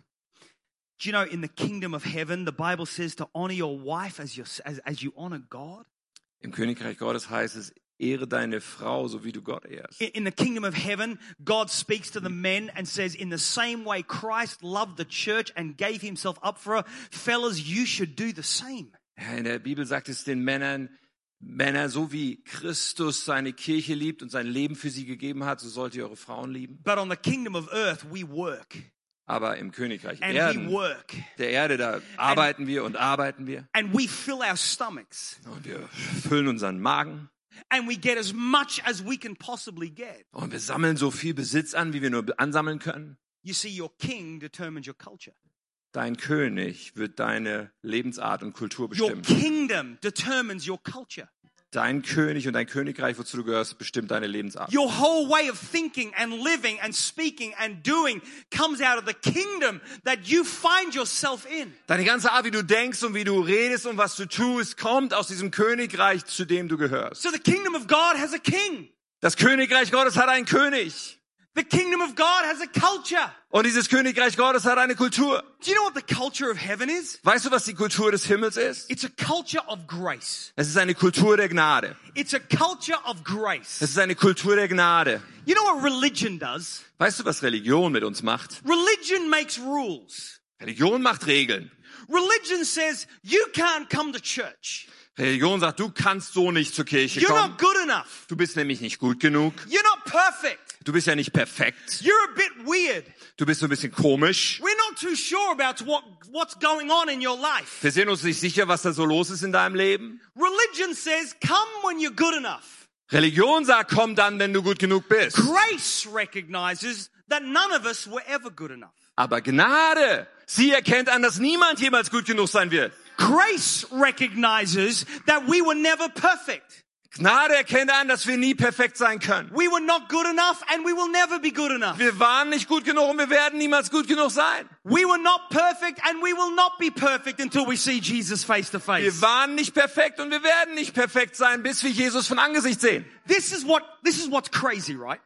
Do you know in the kingdom of heaven, the Bible says to honor your wife as, your, as, as you honor God? Im Königreich Gottes heißt es, ehre deine Frau, so wie du Gott ehrst. In, the kingdom of heaven, God speaks to the men and says, in the same way Christ loved the church and gave himself up for her, fellas, you should do the same. In der Bibel sagt es den Männern, Männer, so wie Christus seine Kirche liebt und sein Leben für sie gegeben hat, so sollt ihr eure Frauen lieben. But on the kingdom of earth, we work Aber im Königreich and we Erden, work der Erde, da arbeiten wir und arbeiten wir. and we fill our stomachs Und wir füllen unseren Magen and we get as much as we can possibly get. und wir sammeln so viel Besitz an, wie wir nur ansammeln können. You see, your king determines your culture. Dein König wird deine Lebensart und Kultur Your bestimmen. kingdom determines your culture. Dein König und dein Königreich, wozu du gehörst, bestimmt deine Lebensart. Your whole way of thinking and living and speaking and doing comes out of the kingdom that you find yourself in. Deine ganze Art, wie du denkst und wie du redest und was du tust, kommt aus diesem Königreich, zu dem du gehörst. So the kingdom of God has a king. Das Königreich Gottes hat einen König. The kingdom of God has a culture. Und dieses Königreich Gottes hat eine Kultur. Do you know what the culture of heaven is? Weißt du, was die Kultur des Himmels ist? It's a culture of grace. Es ist eine Kultur der Gnade. It's a culture of grace. Es ist eine Kultur der Gnade. You know what religion does? Weißt du, was Religion mit uns macht? Religion makes rules. Religion macht Regeln. Religion says you can't come to church. Religion sagt, du kannst so nicht zur Kirche You're kommen. not good enough. Du bist nämlich nicht gut genug. You're not perfect. Du bist ja nicht perfekt. You're a bit weird. Du bist so ein bisschen komisch. We're not too sure about what, what's going on in your life. Wir sind uns nicht sicher, was da so los ist in deinem Leben. Religion says come when you're good enough. Religion sagt, komm dann, wenn du gut genug bist. Grace recognizes that none of us were ever good enough. Aber Gnade, sie erkennt an, dass niemand jemals gut genug sein wird. Grace recognizes that we were never perfect. Gnade erkennt an, dass wir nie perfekt sein können. We were not good enough and we will never be good enough. Wir waren nicht gut genug und wir werden niemals gut genug sein. We were not perfect and we will not be perfect until we see Jesus face to Wir face. waren nicht perfekt und wir werden nicht perfekt sein, bis wir Jesus von Angesicht sehen. This is what, this is what's crazy, right?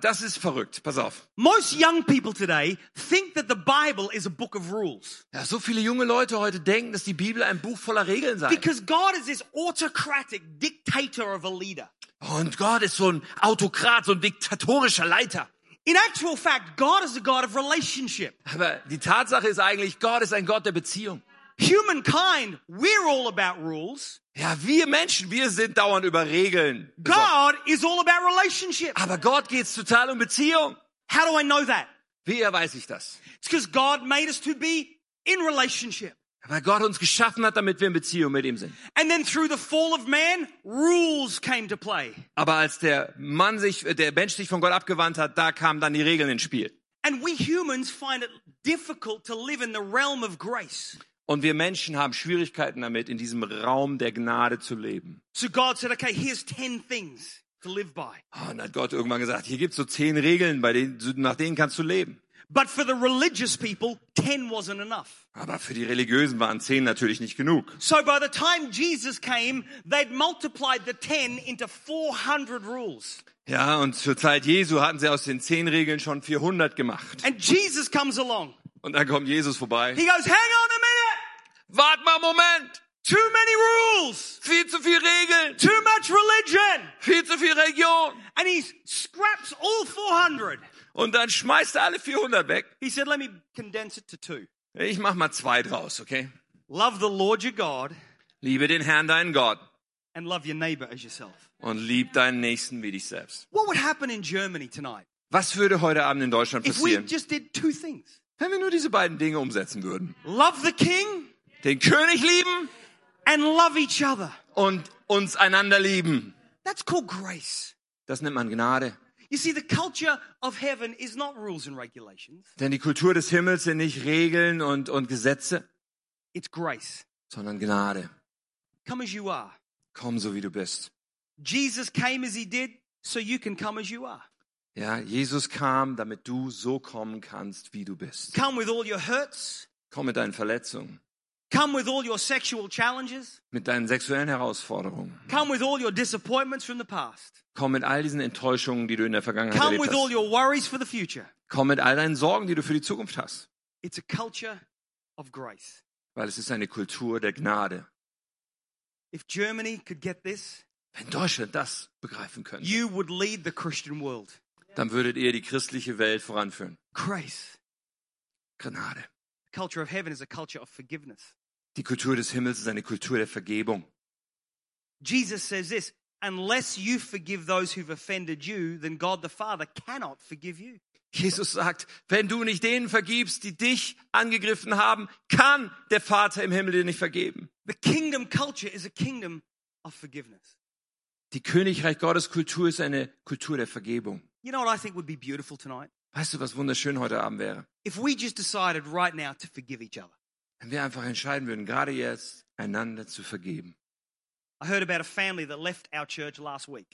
Das ist verrückt. Pass auf. Most young people today think that the Bible is a book of rules Ja, so viele junge Leute heute denken, dass die Bibel ein Buch voller Regeln sei. because God is this autocratic dictator of a leader. Und Gott ist so ein Autokrat, so ein diktatorischer Leiter. In actual fact, God is a God of relationship. Aber die Tatsache ist eigentlich, Gott ist ein Gott der Beziehung. Humankind, we're all about rules. Ja, wir Menschen, wir sind dauernd über Regeln. God is all about relationship. Aber Gott geht's total um Beziehung. How do I know that? Wie weiß ich das? It's because God made us to be in relationship. Weil Gott uns geschaffen hat, damit wir in Beziehung mit ihm sind. And then through the fall of man, rules came to play. Aber als der Mann sich, äh, der Mensch sich von Gott abgewandt hat, da kamen dann die Regeln ins Spiel. And we humans find it difficult to live in the realm of grace. Und wir Menschen haben Schwierigkeiten damit, in diesem Raum der Gnade zu leben. So God said, okay, here's 10 things to live by. Oh, Und dann hat Gott irgendwann gesagt, hier gibt's so zehn Regeln, bei denen, nach denen kannst du leben. But for the religious people, 10 wasn't enough. Aber für die Religiösen waren zehn natürlich nicht genug. So by the time Jesus came, they'd multiplied the 10 into 400 rules. Ja, und zur Zeit Jesu hatten sie aus den zehn Regeln schon 400 gemacht. And Jesus comes along. Und dann kommt Jesus vorbei. He goes, hang on a minute. Wart mal einen Moment! Too many rules. Viel zu viel Regeln! Too much religion. Viel zu viel Religion! And he scraps all 400. Und dann schmeißt er alle 400 weg. He said, let me condense it to two. Ich mach mal zwei draus, okay? Love the Lord your God Liebe den Herrn, deinen Gott. and love your neighbor as yourself. Und lieb deinen Nächsten wie dich selbst. What would happen in Germany tonight Was würde heute Abend in Deutschland if we passieren, just did two things? wenn wir nur diese beiden Dinge umsetzen würden? Love the king Den König lieben and love each other. und uns einander lieben. That's called grace. Das nennt man Gnade. You see, the culture of heaven is not rules and regulations. Denn die Kultur des Himmels sind nicht Regeln und, und Gesetze, It's grace. sondern Gnade. Come as you are. Komm so wie du bist. Jesus came as he did, so you can come as you are. Ja, Jesus kam, damit du so kommen kannst, wie du bist. Come with all your hurts. Komm mit deinen Verletzungen, Come with all your sexual challenges. mit deinen sexuellen Herausforderungen. Come with all your disappointments from the past. Komm mit all diesen Enttäuschungen, die du in der Vergangenheit Come erlebt with all hast. your worries for the future. Komm mit all deinen Sorgen, die du für die Zukunft hast. It's a culture of grace. Weil es ist eine Kultur der Gnade. If Germany could get this, Wenn Deutschland das begreifen könnte, you would lead the Christian world. dann würdet ihr die christliche Welt voranführen. Grace. Gnade. The culture of heaven is a culture of forgiveness. Die Kultur des Himmels ist eine Kultur der Vergebung. Jesus says this unless you forgive those who've offended you, then God the Father cannot forgive you. Jesus sagt, wenn du nicht denen vergibst, die dich angegriffen haben, kann der Vater im Himmel dir nicht vergeben. The kingdom culture is a kingdom of forgiveness. Die Königreich Gottes Kultur ist eine Kultur der Vergebung. You know what I think would be beautiful tonight? Weißt du, was wunderschön heute Abend wäre? If we just decided right now to forgive each other. Wenn wir einfach entscheiden würden, gerade jetzt einander zu vergeben. I heard about a family that left our church last week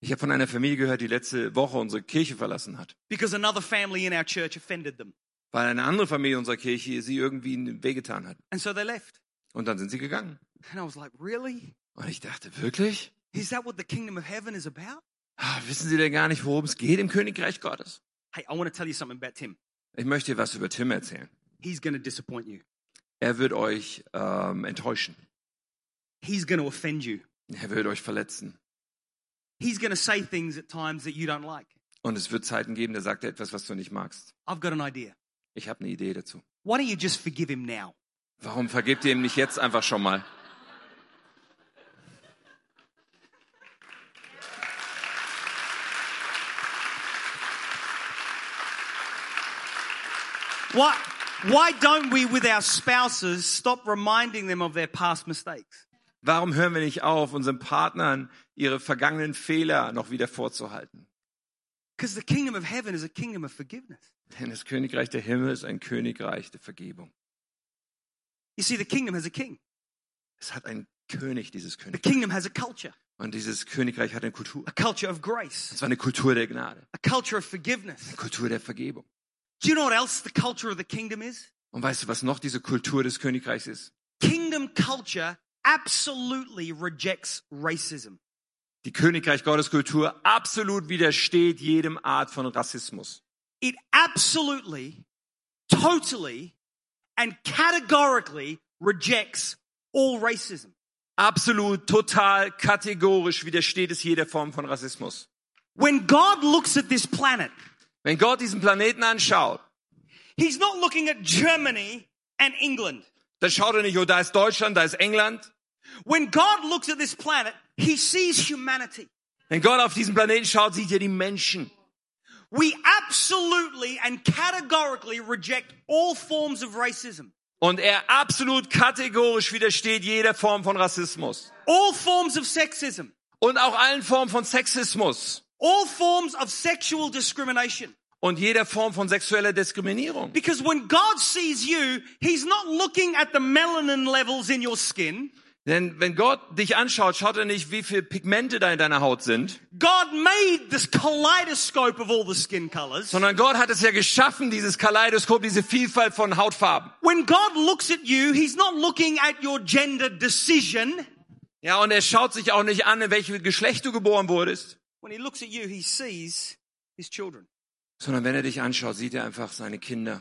Ich habe von einer Familie gehört, die letzte Woche unsere Kirche verlassen hat, because another family in our church offended them. weil eine andere Familie unserer Kirche sie irgendwie wehgetan hat. And so they left. Und dann sind sie gegangen. And I was like, really? Und ich dachte, wirklich? Is that what the kingdom of heaven is about? Ah, wissen Sie denn gar nicht, worum es geht im Königreich Gottes? Hey, I want to tell you something about Tim. Ich möchte dir was über Tim erzählen. He's going to disappoint you. Er wird euch ähm, enttäuschen. He's going to offend you. Er wird euch verletzen. He's going to say things at times that you don't like. Und es wird Zeiten geben, da sagt er etwas, was du nicht magst. I've got an idea. Ich habe eine Idee dazu. Why don't you just forgive him now? Warum vergebt ihr ihm nicht jetzt einfach schon mal? Why, why don't we, with our spouses, stop reminding them of their past mistakes? Warum hören wir nicht auf, unseren Partnern ihre vergangenen Fehler noch wieder vorzuhalten? Because the kingdom of heaven is a kingdom of forgiveness. Denn das Königreich der Himmel ist ein Königreich der Vergebung. You see, the kingdom has a king. Es hat einen König, dieses The Königreich. kingdom has a culture, Und dieses Königreich hat eine Kultur. a culture of grace, Es war eine Kultur der Gnade, a culture of forgiveness. eine Kultur der Vergebung. Do you know what else the culture of the kingdom is? Und weißt du, was noch diese Kultur des Königreichs ist? Kingdom culture absolutely rejects racism. Die Königreich Gottes Kultur absolut widersteht jedem Art von Rassismus. It absolutely, totally, and categorically rejects all racism. Absolut, total, kategorisch widersteht es jeder Form von Rassismus. When God looks at this planet, Wenn Gott diesen Planeten anschaut, He's not looking at Germany and England. dann schaut er nicht, oh, da ist Deutschland, da ist England. When God looks at this planet, He sees humanity. Wenn Gott auf diesen Planeten schaut, sieht er die Menschen. We absolutely and categorically reject all forms of racism, Und er absolut kategorisch widersteht jeder Form von Rassismus. all forms of sexism, Und auch allen Formen von Sexismus. All forms of sexual discrimination. Und jeder Form von sexueller Diskriminierung. Because when God sees you, He's not looking at the melanin levels in your skin. Denn wenn Gott dich anschaut, schaut er nicht, wie viele Pigmente da in deiner Haut sind, God made this kaleidoscope of all the skin colors. sondern Gott hat es ja geschaffen, dieses Kaleidoskop, diese Vielfalt von Hautfarben. When God looks at you, He's not looking at your gender decision. Ja, und er schaut sich auch nicht an, in welchem Geschlecht du geboren wurdest, When He looks at you, He sees His children. sondern wenn er dich anschaut, sieht er einfach seine Kinder.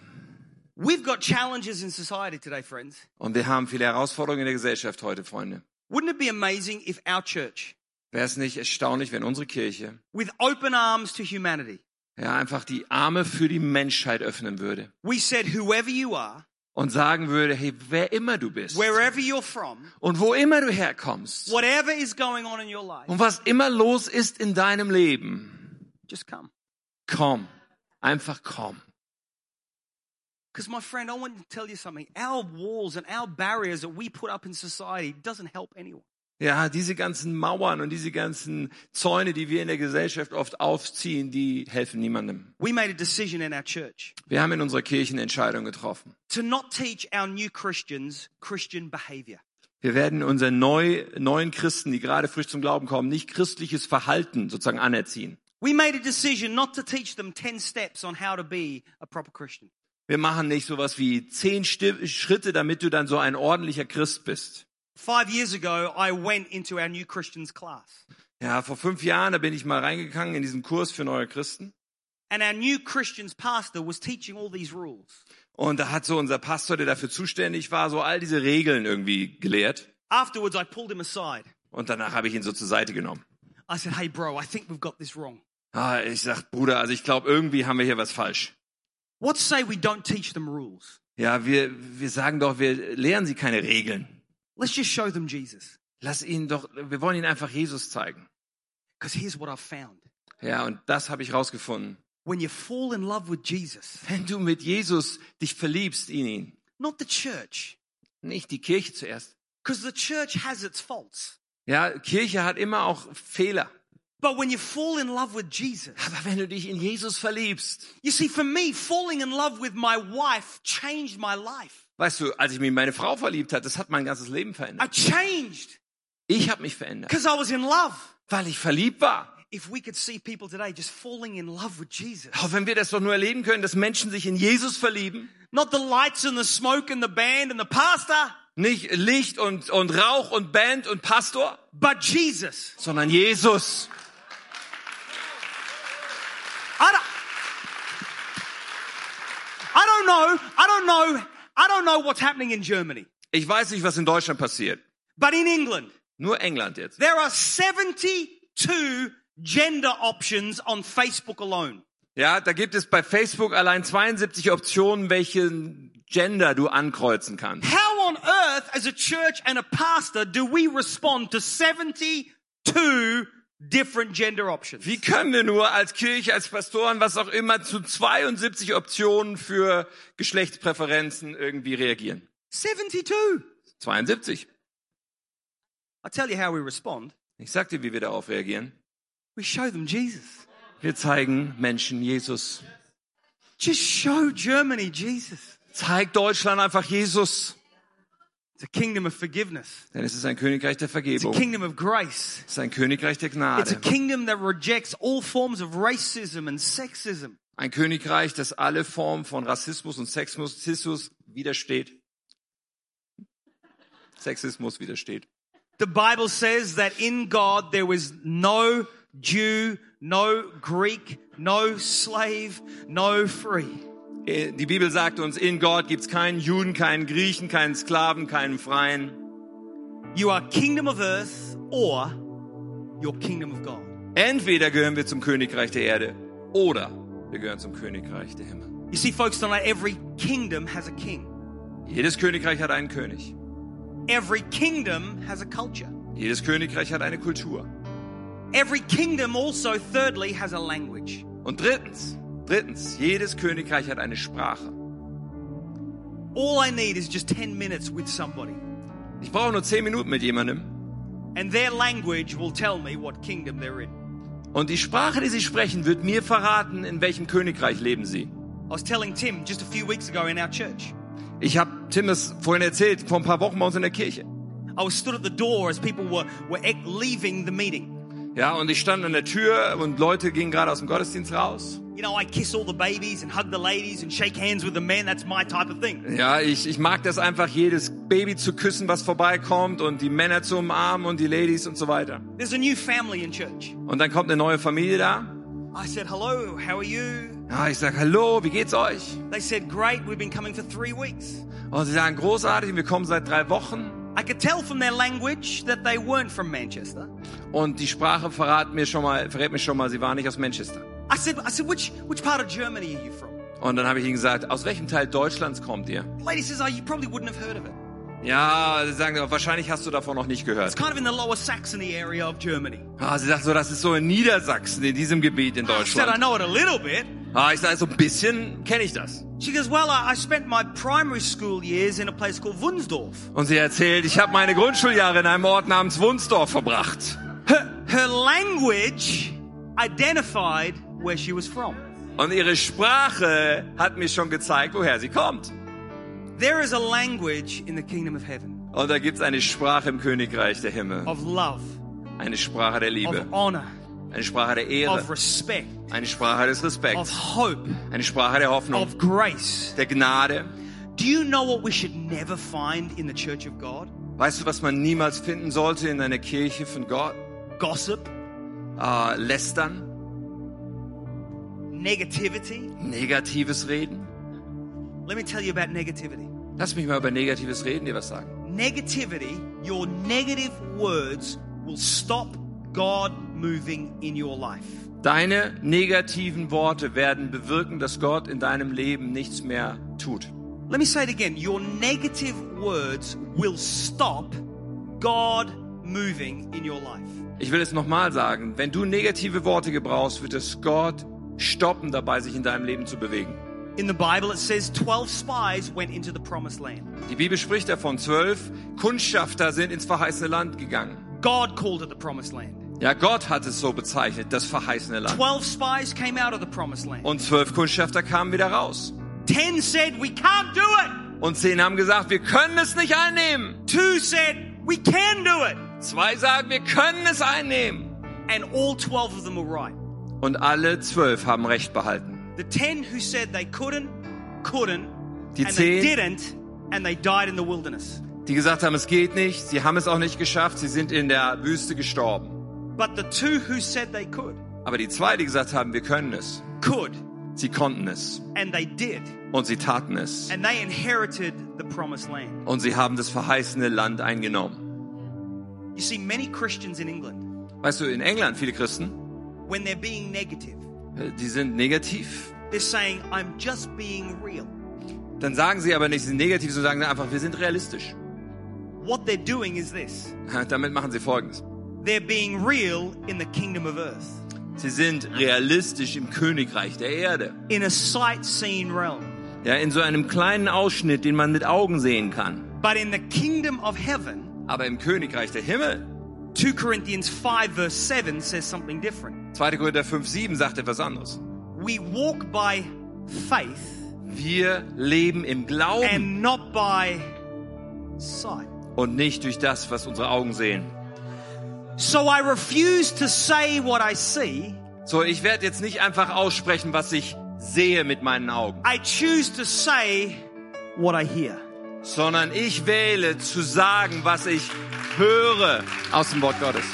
We've got challenges in society today, friends. Und wir haben viele Herausforderungen in der Gesellschaft heute, Freunde. Wouldn't it be amazing if our church, Wäre es nicht erstaunlich, wenn unsere Kirche with open arms to humanity, ja einfach die Arme für die Menschheit öffnen würde we said, whoever you are, und sagen würde, hey, wer immer du bist from, und wo immer du herkommst life, und was immer los ist in deinem Leben, just come. komm, einfach komm. Because my friend, I want to tell you something. Our walls and our barriers that we put up in society doesn't help anyone. Ja, diese ganzen Mauern und diese ganzen Zäune, die wir in der Gesellschaft oft aufziehen, die helfen niemandem. We made a decision in our church Wir haben in unserer Kirche eine Entscheidung getroffen. to not teach our new Christians Christian behavior. Wir werden unseren neu, neuen Christen, die gerade frisch zum Glauben kommen, nicht christliches Verhalten sozusagen anerziehen. We made a decision not to teach them 10 steps on how to be a proper Christian. Wir machen nicht sowas wie zehn Schritte, damit du dann so ein ordentlicher Christ bist. Five years ago, I went into our new Christians class. Ja, vor fünf Jahren, da bin ich mal reingegangen in diesen Kurs für neue Christen. And our new Christians pastor was teaching all these rules. Und da hat so unser Pastor, der dafür zuständig war, so all diese Regeln irgendwie gelehrt. Afterwards, I pulled him aside. Und danach habe ich ihn so zur Seite genommen. I said, Hey, bro, I think we've got this wrong. Ah, ich sag, Bruder, also ich glaube, irgendwie haben wir hier was falsch. What say we don't teach them rules? Ja, wir, wir sagen doch, wir lehren sie keine Regeln. Let's just show them Jesus. Lass ihn doch, wir wollen ihn einfach Jesus zeigen. Because here's what I've found. Ja, und das habe ich rausgefunden. When you fall in love with Jesus, Wenn du mit Jesus dich verliebst in ihn, not the church, nicht die Kirche zuerst. because the church has its faults. Ja, Kirche hat immer auch Fehler. But when you fall in love with Jesus, Aber wenn du dich in Jesus verliebst, you see, for me, falling in love with my wife changed my life. Weißt du, als ich mich in meine Frau verliebt hat, das hat mein ganzes Leben I verändert. changed Ich habe mich verändert, because I was in love. weil ich verliebt war. If we could see people today just falling in love with Jesus, Auch wenn wir das doch nur erleben können, dass Menschen sich in Jesus verlieben, not the lights and the smoke and the band and the pastor, nicht Licht und, und Rauch und Band und Pastor, but Jesus. sondern Jesus. I don't, I don't know, I don't know, I don't know what's happening in Germany, Ich weiß nicht, was in Deutschland passiert. but in England, Nur England jetzt. there are 72 gender options on Facebook alone. Ja, da gibt es bei Facebook allein 72 Optionen, welchen Gender du ankreuzen kannst. How on earth, as a church and a pastor, do we respond to 72 different gender options? Wie können wir nur als Kirche, als Pastoren, was auch immer, zu 72 Optionen für Geschlechtspräferenzen irgendwie reagieren? 72. 72. I'll tell you how we respond. Ich sag dir, wie wir darauf reagieren. We show them Jesus. Wir zeigen Menschen Jesus. Just show Germany Jesus. Zeig Deutschland einfach Jesus. It's a kingdom of forgiveness. Denn es ist ein Königreich der Vergebung. It's a kingdom of grace. Es ist ein Königreich der Gnade. It's a kingdom that rejects all forms of racism and sexism. Ein Königreich, das alle Formen von Rassismus und Sexismus widersteht. Sexismus widersteht. The Bible says that in God there was no Jew, no Greek, no slave, no free. Äh, Die Bibel sagt uns, in Gott gibt's keinen Juden, keinen Griechen, keinen Sklaven, keinen Freien. You are kingdom of earth or your kingdom of God. Entweder gehören wir zum Königreich der Erde oder wir gehören zum Königreich der Himmel. You see, folks, tonight every kingdom has a king. Jedes Königreich hat einen König. Every kingdom has a culture. Jedes Königreich hat eine Kultur. Every kingdom also, thirdly, has a language. Und drittens, drittens, jedes Königreich hat eine Sprache. All I need is just 10 minutes with somebody, Ich brauche nur zehn Minuten mit jemandem and their language will tell me what kingdom they're in. und die Sprache, die sie sprechen, wird mir verraten, in welchem Königreich leben sie. I was telling Tim just a few weeks ago in our church. Ich habe Tim es vorhin erzählt, vor ein paar Wochen bei uns in der Kirche. I was stood at the door as people were, were ex- leaving the meeting. Ja, und ich stand an der Tür und Leute gingen gerade aus dem Gottesdienst raus. You know, I kiss all the babies and hug the ladies and shake hands with the men. That's my type of thing. Ja, ich, ich mag das einfach, jedes Baby zu küssen, was vorbeikommt und die Männer zu umarmen und die Ladies und so weiter. There's a new family in church. Und dann kommt eine neue Familie da. I said, hello, how are you? Ja, ich sag, hallo, wie geht's euch? They said, great, we've been coming for three weeks. Und sie sagen, großartig, wir kommen seit drei Wochen. I could tell from their language that they weren't from Manchester. Und die Sprache verrät mir schon mal, verrät mir schon mal, sie waren nicht aus Manchester. I said, I said, which, which part of Germany are you from? Und dann habe ich ihnen gesagt, aus welchem Teil Deutschlands kommt ihr? The lady says, oh, you probably wouldn't have heard of it. Ja, sie sagen, wahrscheinlich hast du davon noch nicht It's gehört. kind of in the lower Saxony area of Germany. Ah, sie sagt so, das ist so in Niedersachsen, in diesem Gebiet in I said, I Deutschland. know it a little bit. Ah, ich sage, so ein bisschen kenne ich das. She goes, well, I, I spent my primary school years in a place called Wunsdorf. Und sie erzählt, ich habe meine Grundschuljahre in einem Ort namens Wunsdorf verbracht. Her, her language identified where she was from. Und ihre Sprache hat mir schon gezeigt, woher sie kommt. There is a language in the kingdom of heaven Und da gibt's eine Sprache im Königreich der Himmel. of love, Eine Sprache der of Liebe. honor, Eine Sprache der Ehre. of respect, Eine Sprache des of Respekts. hope, Eine Sprache der Hoffnung. of grace. Der Gnade. Do you know what we should never find in the church of God? Weißt du, was man niemals finden sollte in einer Kirche von Gott? Gossip, Äh, lästern, negativity. negatives Reden. Let me tell you about negativity. Lass mich mal über negatives Reden dir was sagen. Negativity, your negative words will stop God moving in your life. Deine negativen Worte werden bewirken, dass Gott in deinem Leben nichts mehr tut. Let me say it again. Your negative words will stop God moving in your life. Ich will es nochmal sagen, wenn du negative Worte gebrauchst, wird es Gott stoppen dabei, sich in deinem Leben zu bewegen. In the Bible, it says 12 spies went into the promised land. Die Bibel spricht davon, zwölf Kundschafter sind ins verheißene Land gegangen. God called it the promised land. Ja, Gott hat es so bezeichnet, das verheißene Land. 12 spies came out of the promised land. Und zwölf Kundschafter kamen wieder raus. 10 said, We can't do it. Und zehn haben gesagt, wir können es nicht einnehmen. Two said, We can do it. Zwei sagen, wir können es einnehmen. And all 12 of them were right. Und alle zwölf haben Recht behalten. The 10 who said they couldn't, couldn't, Die and they zehn- didn't, and they died in the wilderness. Die gesagt haben, es geht nicht, sie haben es auch nicht geschafft, sie sind in der Wüste gestorben. But the two who said they could, Aber die zwei, die gesagt haben, wir können es, could, sie konnten es. and they did. Und sie taten es. And they inherited the promised land. Und sie haben das verheißene Land eingenommen. You see, many Christians in England, Weißt du, in England, viele Christen, when they're being negative, äh, die sind negativ. they're saying, I'm just being real. Dann sagen sie aber nicht, sie sind negativ, sondern sagen einfach, wir sind realistisch. What they're doing is this Damit machen sie Folgendes. they're being real in the kingdom of earth, Sie sind realistisch im Königreich der Erde. in a sight seen realm. Ja, in so einem kleinen Ausschnitt, den man mit Augen sehen kann. But in the kingdom of heaven, Aber im Königreich der Himmel, 2 Corinthians 5, verse 7 says something different. 2. Korinther 5, 7 sagt etwas anderes. We walk by faith Wir leben im Glauben and not by sight. und nicht durch das, was unsere Augen sehen. So I refuse to say what I see. So, ich werde jetzt nicht einfach aussprechen, was ich sehe mit meinen Augen, I choose to say what I hear. Sondern ich wähle zu sagen, was ich höre aus dem Wort Gottes.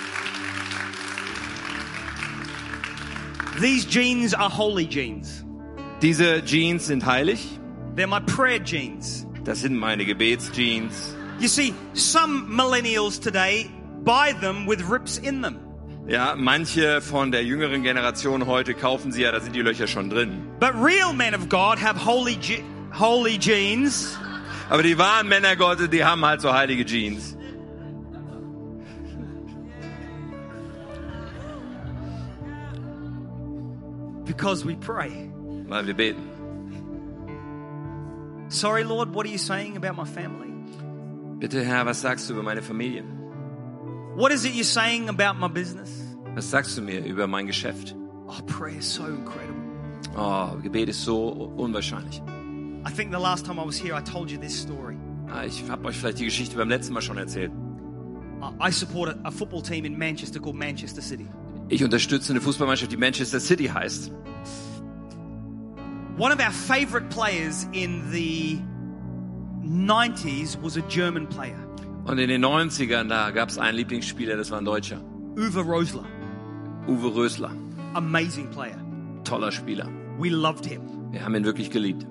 These genes are holy genes. Diese Jeans sind heilig. They're my prayer genes. Das sind meine Gebetsjeans. You see, some millennials today buy them with rips in them. Ja, manche von der jüngeren Generation heute kaufen sie ja, da sind die Löcher schon drin. But real men of God have holy, holy genes. Aber die wahren Männer Gottes, die haben halt so heilige Jeans. because we pray. Weil wir beten. Sorry, Lord, what are you saying about my family? Bitte Herr, was sagst du über meine Familie? What is it you're saying about my business? Was sagst du mir über mein Geschäft? Oh, prayer is so incredible. Oh, Gebet ist so unwahrscheinlich. I think the last time I was here, I told you this story. Ah, Ich habe euch vielleicht die Geschichte beim letzten Mal schon erzählt. I- support a, a football team in Manchester called Manchester City. Ich unterstütze eine Fußballmannschaft, die Manchester City heißt. One of our favorite players in the 90s was a German player, Und in den 90ern, da gab es einen Lieblingsspieler, das war ein Deutscher. Uwe Rosler. Uwe Rösler. Amazing player. Toller Spieler. We loved him. Wir haben ihn wirklich geliebt.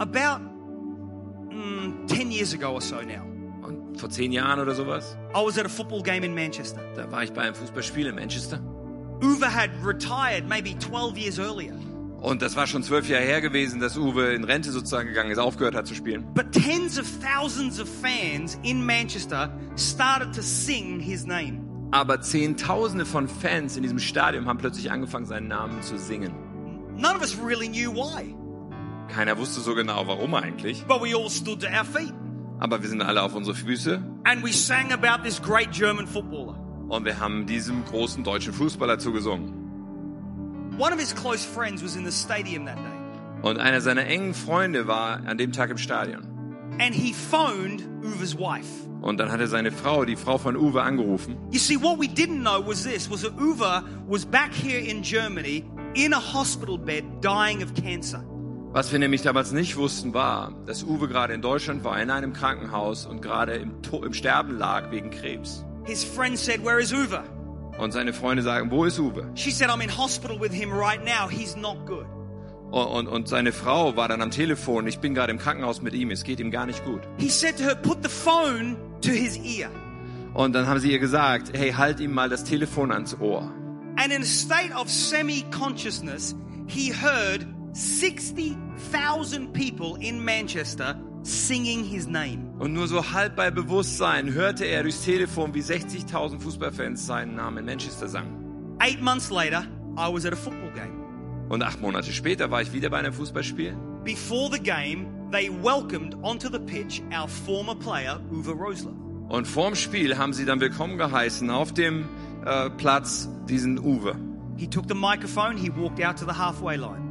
About mm, 10 years ago or so now, Und vor zehn Jahren oder sowas, I was at a football game in Manchester. da war ich bei einem Fußballspiel in Manchester. Uwe had retired maybe 12 years earlier. Und das war schon zwölf Jahre her gewesen, dass Uwe in Rente sozusagen gegangen ist, aufgehört hat zu spielen. But tens of thousands of fans in Manchester started to sing his name. Aber Zehntausende von Fans in diesem Stadion haben plötzlich angefangen, seinen Namen zu singen. None of us really knew why, Keiner wusste so genau, warum eigentlich. but we all stood to our feet. Aber wir sind alle auf unsere Füße And we sang about this great German footballer. und wir haben diesem großen deutschen Fußballer zugesungen. One of his close friends was in the stadium that day, Und einer seiner engen Freunde war an dem Tag im Stadion. and he phoned Uwe's wife. Und dann hat er seine Frau, die Frau von Uwe, angerufen. You see, what we didn't know was this, was that Uwe was back here in Germany in a hospital bed dying of cancer. Was wir nämlich damals nicht wussten, war, dass Uwe gerade in Deutschland war, in einem Krankenhaus und gerade im, To- im Sterben lag wegen Krebs. His friend said, where is Uwe? Und seine Freunde sagen, wo ist Uwe? She said, I'm in hospital with him right now. He's not good. Und, und, und seine Frau war dann am Telefon, ich bin gerade im Krankenhaus mit ihm, es geht ihm gar nicht gut. He said to her, put the phone to his ear. Und dann haben sie ihr gesagt, hey, halt ihm mal das Telefon ans Ohr. And in a state of semi-consciousness, he heard 60,000 people in Manchester singing his name. Und nur so halb bei Bewusstsein hörte er durchs Telefon, wie 60.000 Fußballfans seinen Namen in Manchester sangen. Eight months later, I was at a football game. Und acht Monate später war ich wieder bei einem Fußballspiel. Before the game, they welcomed onto the pitch our former player, Uwe Rosler. Und vorm Spiel haben sie dann willkommen geheißen auf dem äh, Platz diesen Uwe. He took the microphone, he walked out to the halfway line.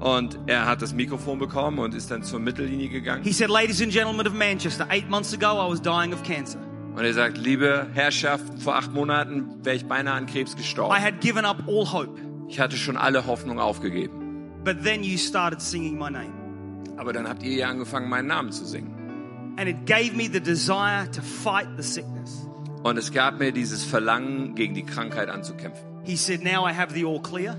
Und er hat das Mikrofon bekommen und ist dann zur Mittellinie gegangen. He said, Ladies and gentlemen of Manchester, eight months ago I was dying of cancer. Und er sagt, liebe Herrschaft, vor acht Monaten wäre ich beinahe an Krebs I gestorben. had given up all hope. Ich hatte schon alle Hoffnung aufgegeben. But then you started singing my name. Aber dann habt ihr ja angefangen, meinen Namen zu singen. And it gave me the desire to fight the sickness. Und es gab mir dieses Verlangen, gegen die Krankheit anzukämpfen. He said, Now I have the all clear.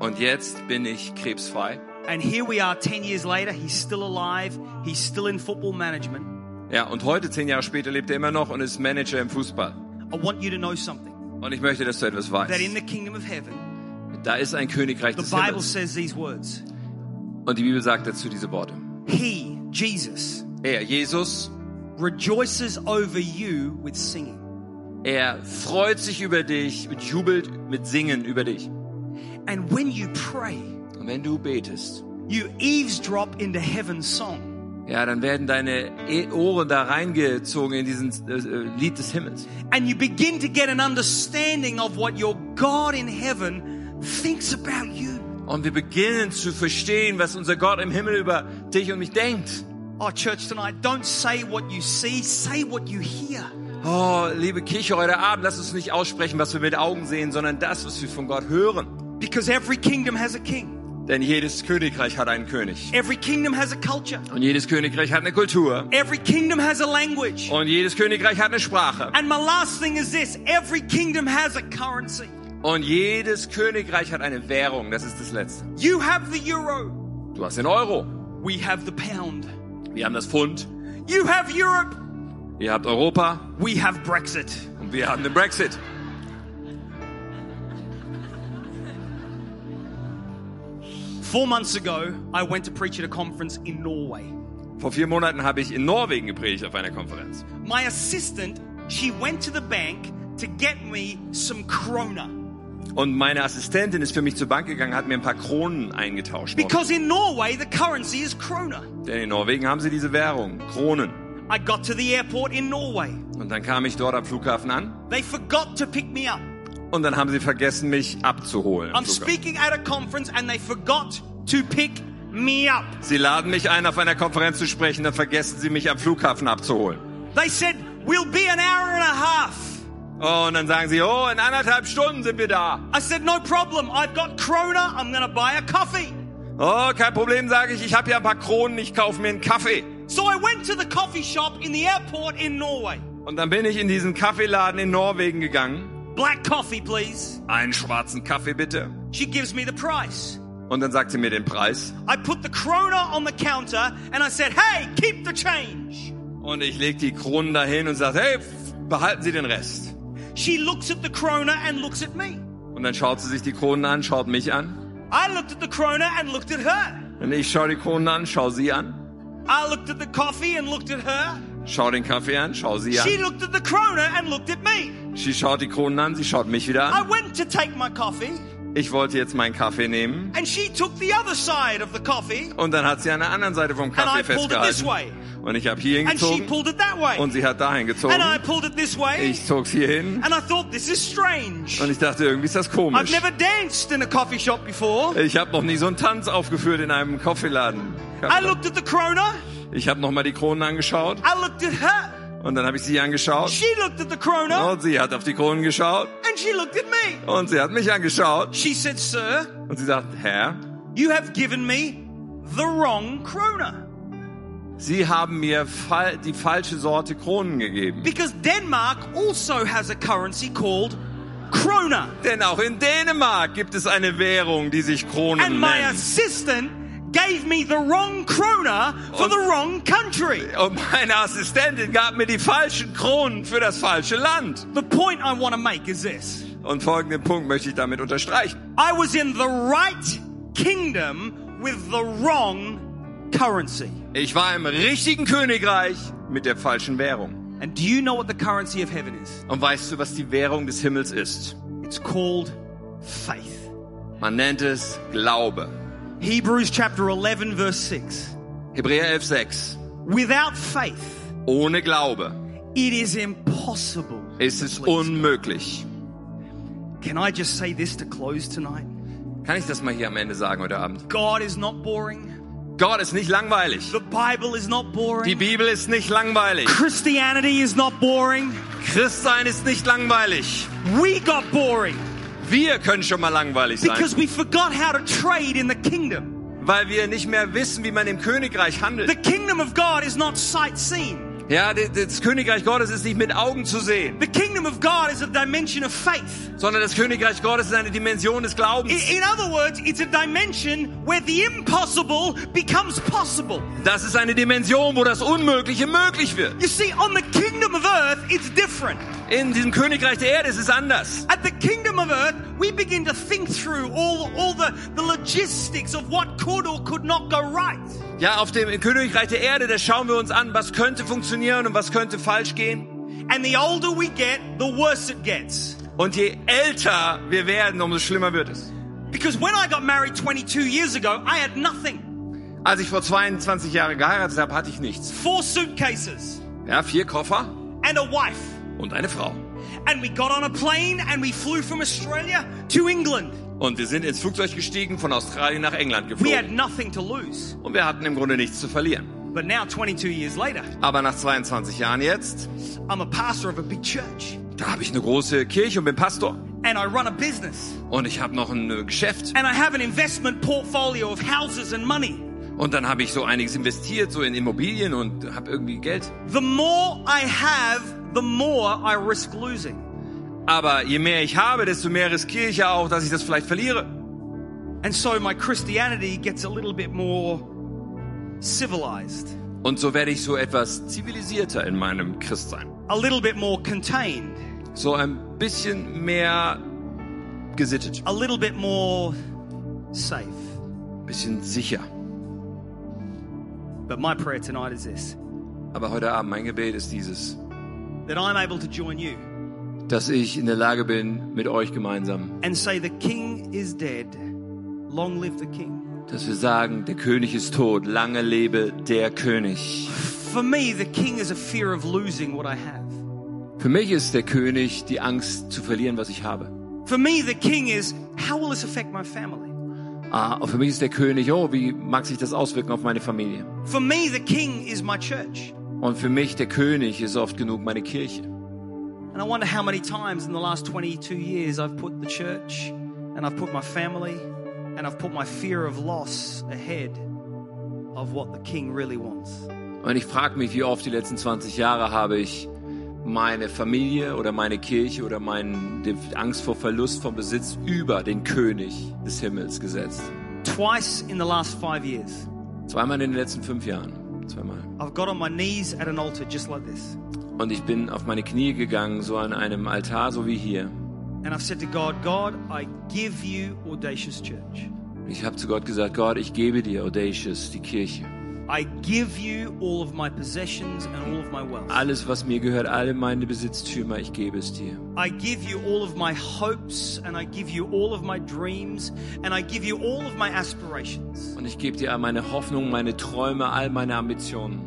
Und jetzt bin ich krebsfrei. And here we are 10 years later. He's still alive. He's still in football management. Ja, und heute, zehn Jahre später, lebt er immer noch und ist Manager im Fußball. I want you to know something Und ich möchte, dass du etwas weißt. that in the kingdom of heaven, Da ist ein Königreich the des Bible Himmels. says these words Und die Bibel sagt dazu diese Worte. He, Jesus, Er, Jesus, rejoices over you with singing. er freut sich über dich und jubelt mit Singen über dich. And when you pray, Und wenn du betest, you eavesdrop into heaven's song. ja, dann werden deine E- Ohren da reingezogen in diesen äh, äh, Lied des Himmels. And you begin to get an understanding of what your God in heaven thinks about you. Und wir beginnen zu verstehen, was unser Gott im Himmel über dich und mich denkt. Oh, church tonight, don't say what you see, say what you hear. Oh, liebe Kirche, heute Abend, lass uns nicht aussprechen, was wir mit Augen sehen, sondern das, was wir von Gott hören. Because every kingdom has a king, Denn jedes Königreich hat einen König. every kingdom has a culture, Und jedes Königreich hat eine Kultur. every kingdom has a language. Und jedes Königreich hat eine Sprache. And my last thing is this every kingdom has a currency. Und jedes Königreich hat eine Währung. Das ist das Letzte. You have the euro, Du hast den Euro. we have the pound. Wir haben das Pfund. You have Europe, Ihr habt Europa. we have Brexit. Und wir haben den Brexit. Four months ago, I went to preach at a conference in Norway. Vor vier Monaten habe ich in Norwegen gepredigt auf einer Konferenz. My assistant, she went to the bank to get me some krona. Und meine Assistentin ist für mich zur Bank gegangen, hat mir ein paar Kronen eingetauscht. Because in Norway, the currency is krona. Denn in Norwegen haben sie diese Währung, Kronen. I got to the airport in Norway. Und dann kam ich dort am Flughafen an They forgot to pick me up. Und dann haben sie vergessen, mich abzuholen. I'm Flughafen. speaking at a conference and they forgot to pick me up. Sie laden mich ein, auf einer Konferenz zu sprechen, dann vergessen sie mich am Flughafen abzuholen. They said, We'll be an hour and a half. Oh, und dann sagen sie, oh, in anderthalb Stunden sind wir da. I said, No problem. I've got krona. I'm to buy a coffee. Oh, kein Problem, sage ich, ich habe ja ein paar Kronen, ich kaufe mir einen Kaffee. So I went to the coffee shop in the airport in Norway. Und dann bin ich in diesen Kaffeeladen in Norwegen gegangen. Black coffee, please. Einen schwarzen Kaffee bitte. She gives me the price. Und dann sagt sie mir den Preis. I put the krona on the counter and I said, Hey, keep the change. Und ich leg die Kronen dahin und sage, hey, behalten Sie den Rest. She looks at the krona and looks at me. Und dann schaut sie sich die Kronen an, schaut mich an. I looked at the krona and looked at her. Und ich schaue die Kronen an, schau sie an. I looked at the coffee and looked at her. Schau den Kaffee an, schau sie She an. looked at the krona and looked at me. Sie schaut die Kronen an, sie schaut mich wieder I an. went to take my coffee Ich wollte jetzt meinen Kaffee nehmen. and she took the other side of the coffee Und dann hat sie an der anderen Seite vom Kaffee I pulled it this festgehalten. way. Und ich habe hier and she hingezogen pulled it that way. und sie hat dahin And I gezogen. pulled it this way Ich zog's hier hin and I thought this is strange. und ich dachte, irgendwie ist das I've komisch. never danced in a coffee shop before. Ich habe noch nie so einen Tanz aufgeführt in einem Kaffeeladen. I looked at the krona. Ich habe noch mal die Kronen angeschaut I looked at her. und dann habe ich sie angeschaut She looked at the krona und sie hat auf die Kronen geschaut and she looked at me. und sie hat mich angeschaut She said, Sir, und sie sagt, Herr, you have given me the wrong krona. Sie haben mir fal die falsche Sorte Kronen gegeben. Because Denmark also has a currency called krona. Denn auch in Dänemark gibt es eine Währung, die sich Kronen And my nennt. assistant gave me the wrong krona for Und- the wrong country. Und meine Assistentin gab mir die falschen Kronen für das falsche Land. The point I want to make is this. Und folgenden Punkt möchte ich damit unterstreichen. I was in the right kingdom with the wrong currency. Ich war im richtigen Königreich mit der falschen Währung. And do you know what the currency of heaven is? Und weißt du, was die Währung des Himmels ist? It's called faith. Man nennt es Glaube. Hebrews chapter 11 verse 6. Hebräer 11,6. Without faith, Ohne Glaube it is impossible. ist es unmöglich. Can I just say this to close tonight? Kann ich das mal hier am Ende sagen heute Abend? God is not boring. Gott ist nicht langweilig. The Bible is not Die boring. Bibel ist nicht langweilig. Christianity is not boring. Christsein ist nicht langweilig. We got boring Wir können schon mal langweilig sein, because we forgot how to trade in the kingdom. weil wir nicht mehr wissen, wie man im Königreich handelt. The kingdom of God is not sightseeing. Ja, das Königreich Gottes ist nicht mit Augen zu sehen, The kingdom of God is a dimension of faith. sondern das Königreich Gottes ist eine Dimension des In, Glaubens. in other words, it's a dimension where the impossible becomes possible. Das ist eine Dimension, wo das Unmögliche möglich wird. You see, on the kingdom of earth, it's different. In diesem Königreich der Erde ist es anders. At the kingdom of earth, we begin to think through all, all the, the logistics of what could or could not go right. Ja, auf dem Königreich der Erde, da schauen wir uns an, was könnte funktionieren und was könnte falsch gehen. And the older we get, the worse it gets. Und je älter wir werden, umso schlimmer wird es. Because when I got married 22 years ago, I had nothing. Als ich vor 22 Jahren geheiratet habe, hatte ich nichts. Four suitcases Ja, vier Koffer and a wife. und eine Frau. And we got on a plane and we flew from Australia to England. Und wir sind ins Flugzeug gestiegen, von Australien nach England We had geflogen. nothing to lose. Und wir hatten im Grunde nichts zu verlieren. But now, 22 years later, Aber nach 22 Jahren jetzt, I'm a pastor of a big church da habe ich eine große Kirche und bin Pastor. and I run a business Und ich habe noch ein äh, Geschäft. and I have an investment portfolio of houses and money. Und dann habe ich so einiges investiert, so in Immobilien und habe irgendwie Geld. The more I have, the more I risk losing. Aber je mehr ich habe, desto mehr riskiere ich ja auch, dass ich das vielleicht verliere. And so my Christianity gets a little bit more civilized, Und so werde ich so etwas zivilisierter in meinem Christsein. a little bit more contained, So ein bisschen mehr gesittet, a little bit more safe. bisschen sicher. But my prayer tonight is this Aber heute Abend, mein Gebet ist dieses, that I'm able to join you dass ich in der Lage bin, mit euch gemeinsam, and say, The king is dead. Long live the king. Dass wir sagen, der König ist tot, lange lebe der König. For me, the king is a fear of losing what I have. Für mich ist der König die Angst zu verlieren, was ich habe. For me, the king is how will this affect my family? Ah, für mich ist der König, oh, wie mag sich das auswirken auf meine Familie? For me, the king is my church. Und für mich der König ist oft genug meine Kirche. And I wonder how many times in the last 22 years I've put the church and I've put my family and I've put my fear of loss ahead of what the king really wants. Und ich frage mich, wie oft die letzten 20 Jahre habe ich meine Familie oder meine Kirche oder mein, die Angst vor Verlust vom Besitz über den König des Himmels gesetzt. Twice in the last five years, Zweimal in den letzten fünf Jahren. Zweimal. I've got on my knees at an altar just like this. Und ich bin auf meine Knie gegangen, so an einem Altar, so wie hier. And I've said to God, God, I give you Audacious Church. Ich habe zu Gott gesagt, Gott, ich gebe dir Audacious, die Kirche. I give you all of my possessions and all of my wealth. Alles, was mir gehört, alle meine Besitztümer, ich gebe es dir. I give you all of my hopes and I give you all of my dreams and I give you all of my aspirations. Und ich gebe dir all meine Hoffnungen, meine Träume, all meine Ambitionen.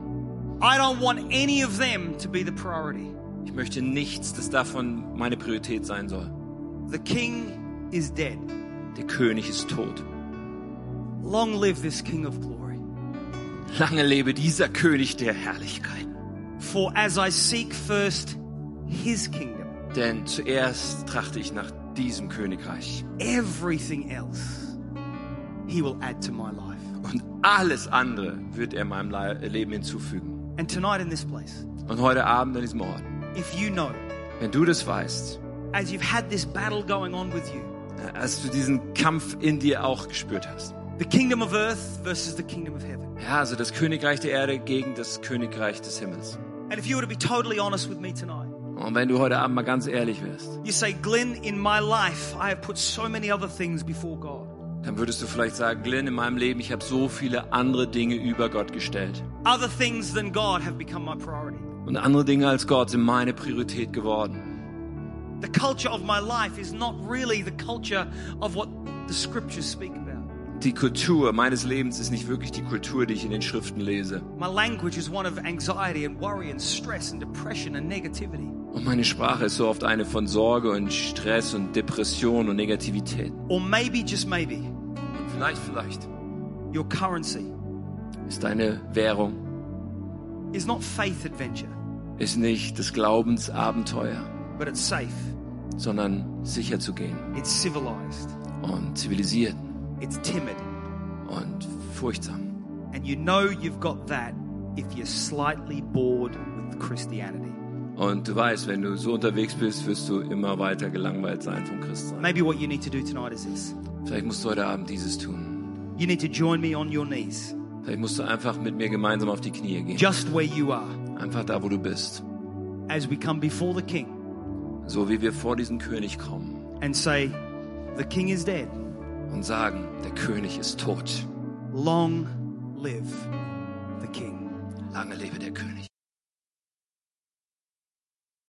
I don't want any of them to be the priority. Ich möchte nichts, das davon meine Priorität sein soll. The king is dead. Der König ist tot. Long live this king of glory. Lange lebe dieser König der Herrlichkeit. For as I seek first his kingdom, Denn zuerst trachte ich nach diesem Königreich. everything else he will add to my life. Und alles andere wird er meinem Le- Leben hinzufügen. And tonight in this place, Und heute Abend an diesem Ort, if you know, wenn du das weißt, as you've had this battle going on with you, als du diesen Kampf in dir auch gespürt hast. the kingdom of earth versus the kingdom of heaven. Ja, also das Königreich der Erde gegen das Königreich des Himmels. And if you were to be totally honest with me tonight, Und wenn du heute Abend mal ganz ehrlich wirst you say, Glenn, in my life, I have put so many other things before God. dann würdest du vielleicht sagen, Glenn, in meinem Leben, ich habe so viele andere Dinge über Gott gestellt. Other things than God have become my priority. Und andere Dinge als Gott sind meine Priorität geworden. The culture of my life is not really the culture of what the scriptures speak about. Die Kultur meines Lebens ist nicht wirklich die Kultur, die ich in den Schriften lese. My language is one of anxiety and worry and stress and depression and negativity. Und meine Sprache ist so oft eine von Sorge und Stress und Depression und Negativität. Or maybe, just maybe, Und vielleicht, vielleicht your currency ist deine Währung, is not faith adventure, ist nicht das Glaubensabenteuer, but it's safe, sondern sicher zu gehen it's civilized, und zivilisiert it's timid. und furchtsam. And you know you've got that if you're slightly bored with Christianity. Und du weißt, wenn du so unterwegs bist, wirst du immer weiter gelangweilt sein vom Christsein. Maybe what you need to do tonight is this Vielleicht musst du heute Abend dieses tun. you need to join me on your knees, Vielleicht musst du einfach mit mir gemeinsam auf die Knie gehen. just where you are, Einfach da, wo du bist. as we come before the King So wie wir vor diesen König kommen and say, The King is dead. und sagen, der König ist tot. Long live the King. Lange lebe der König.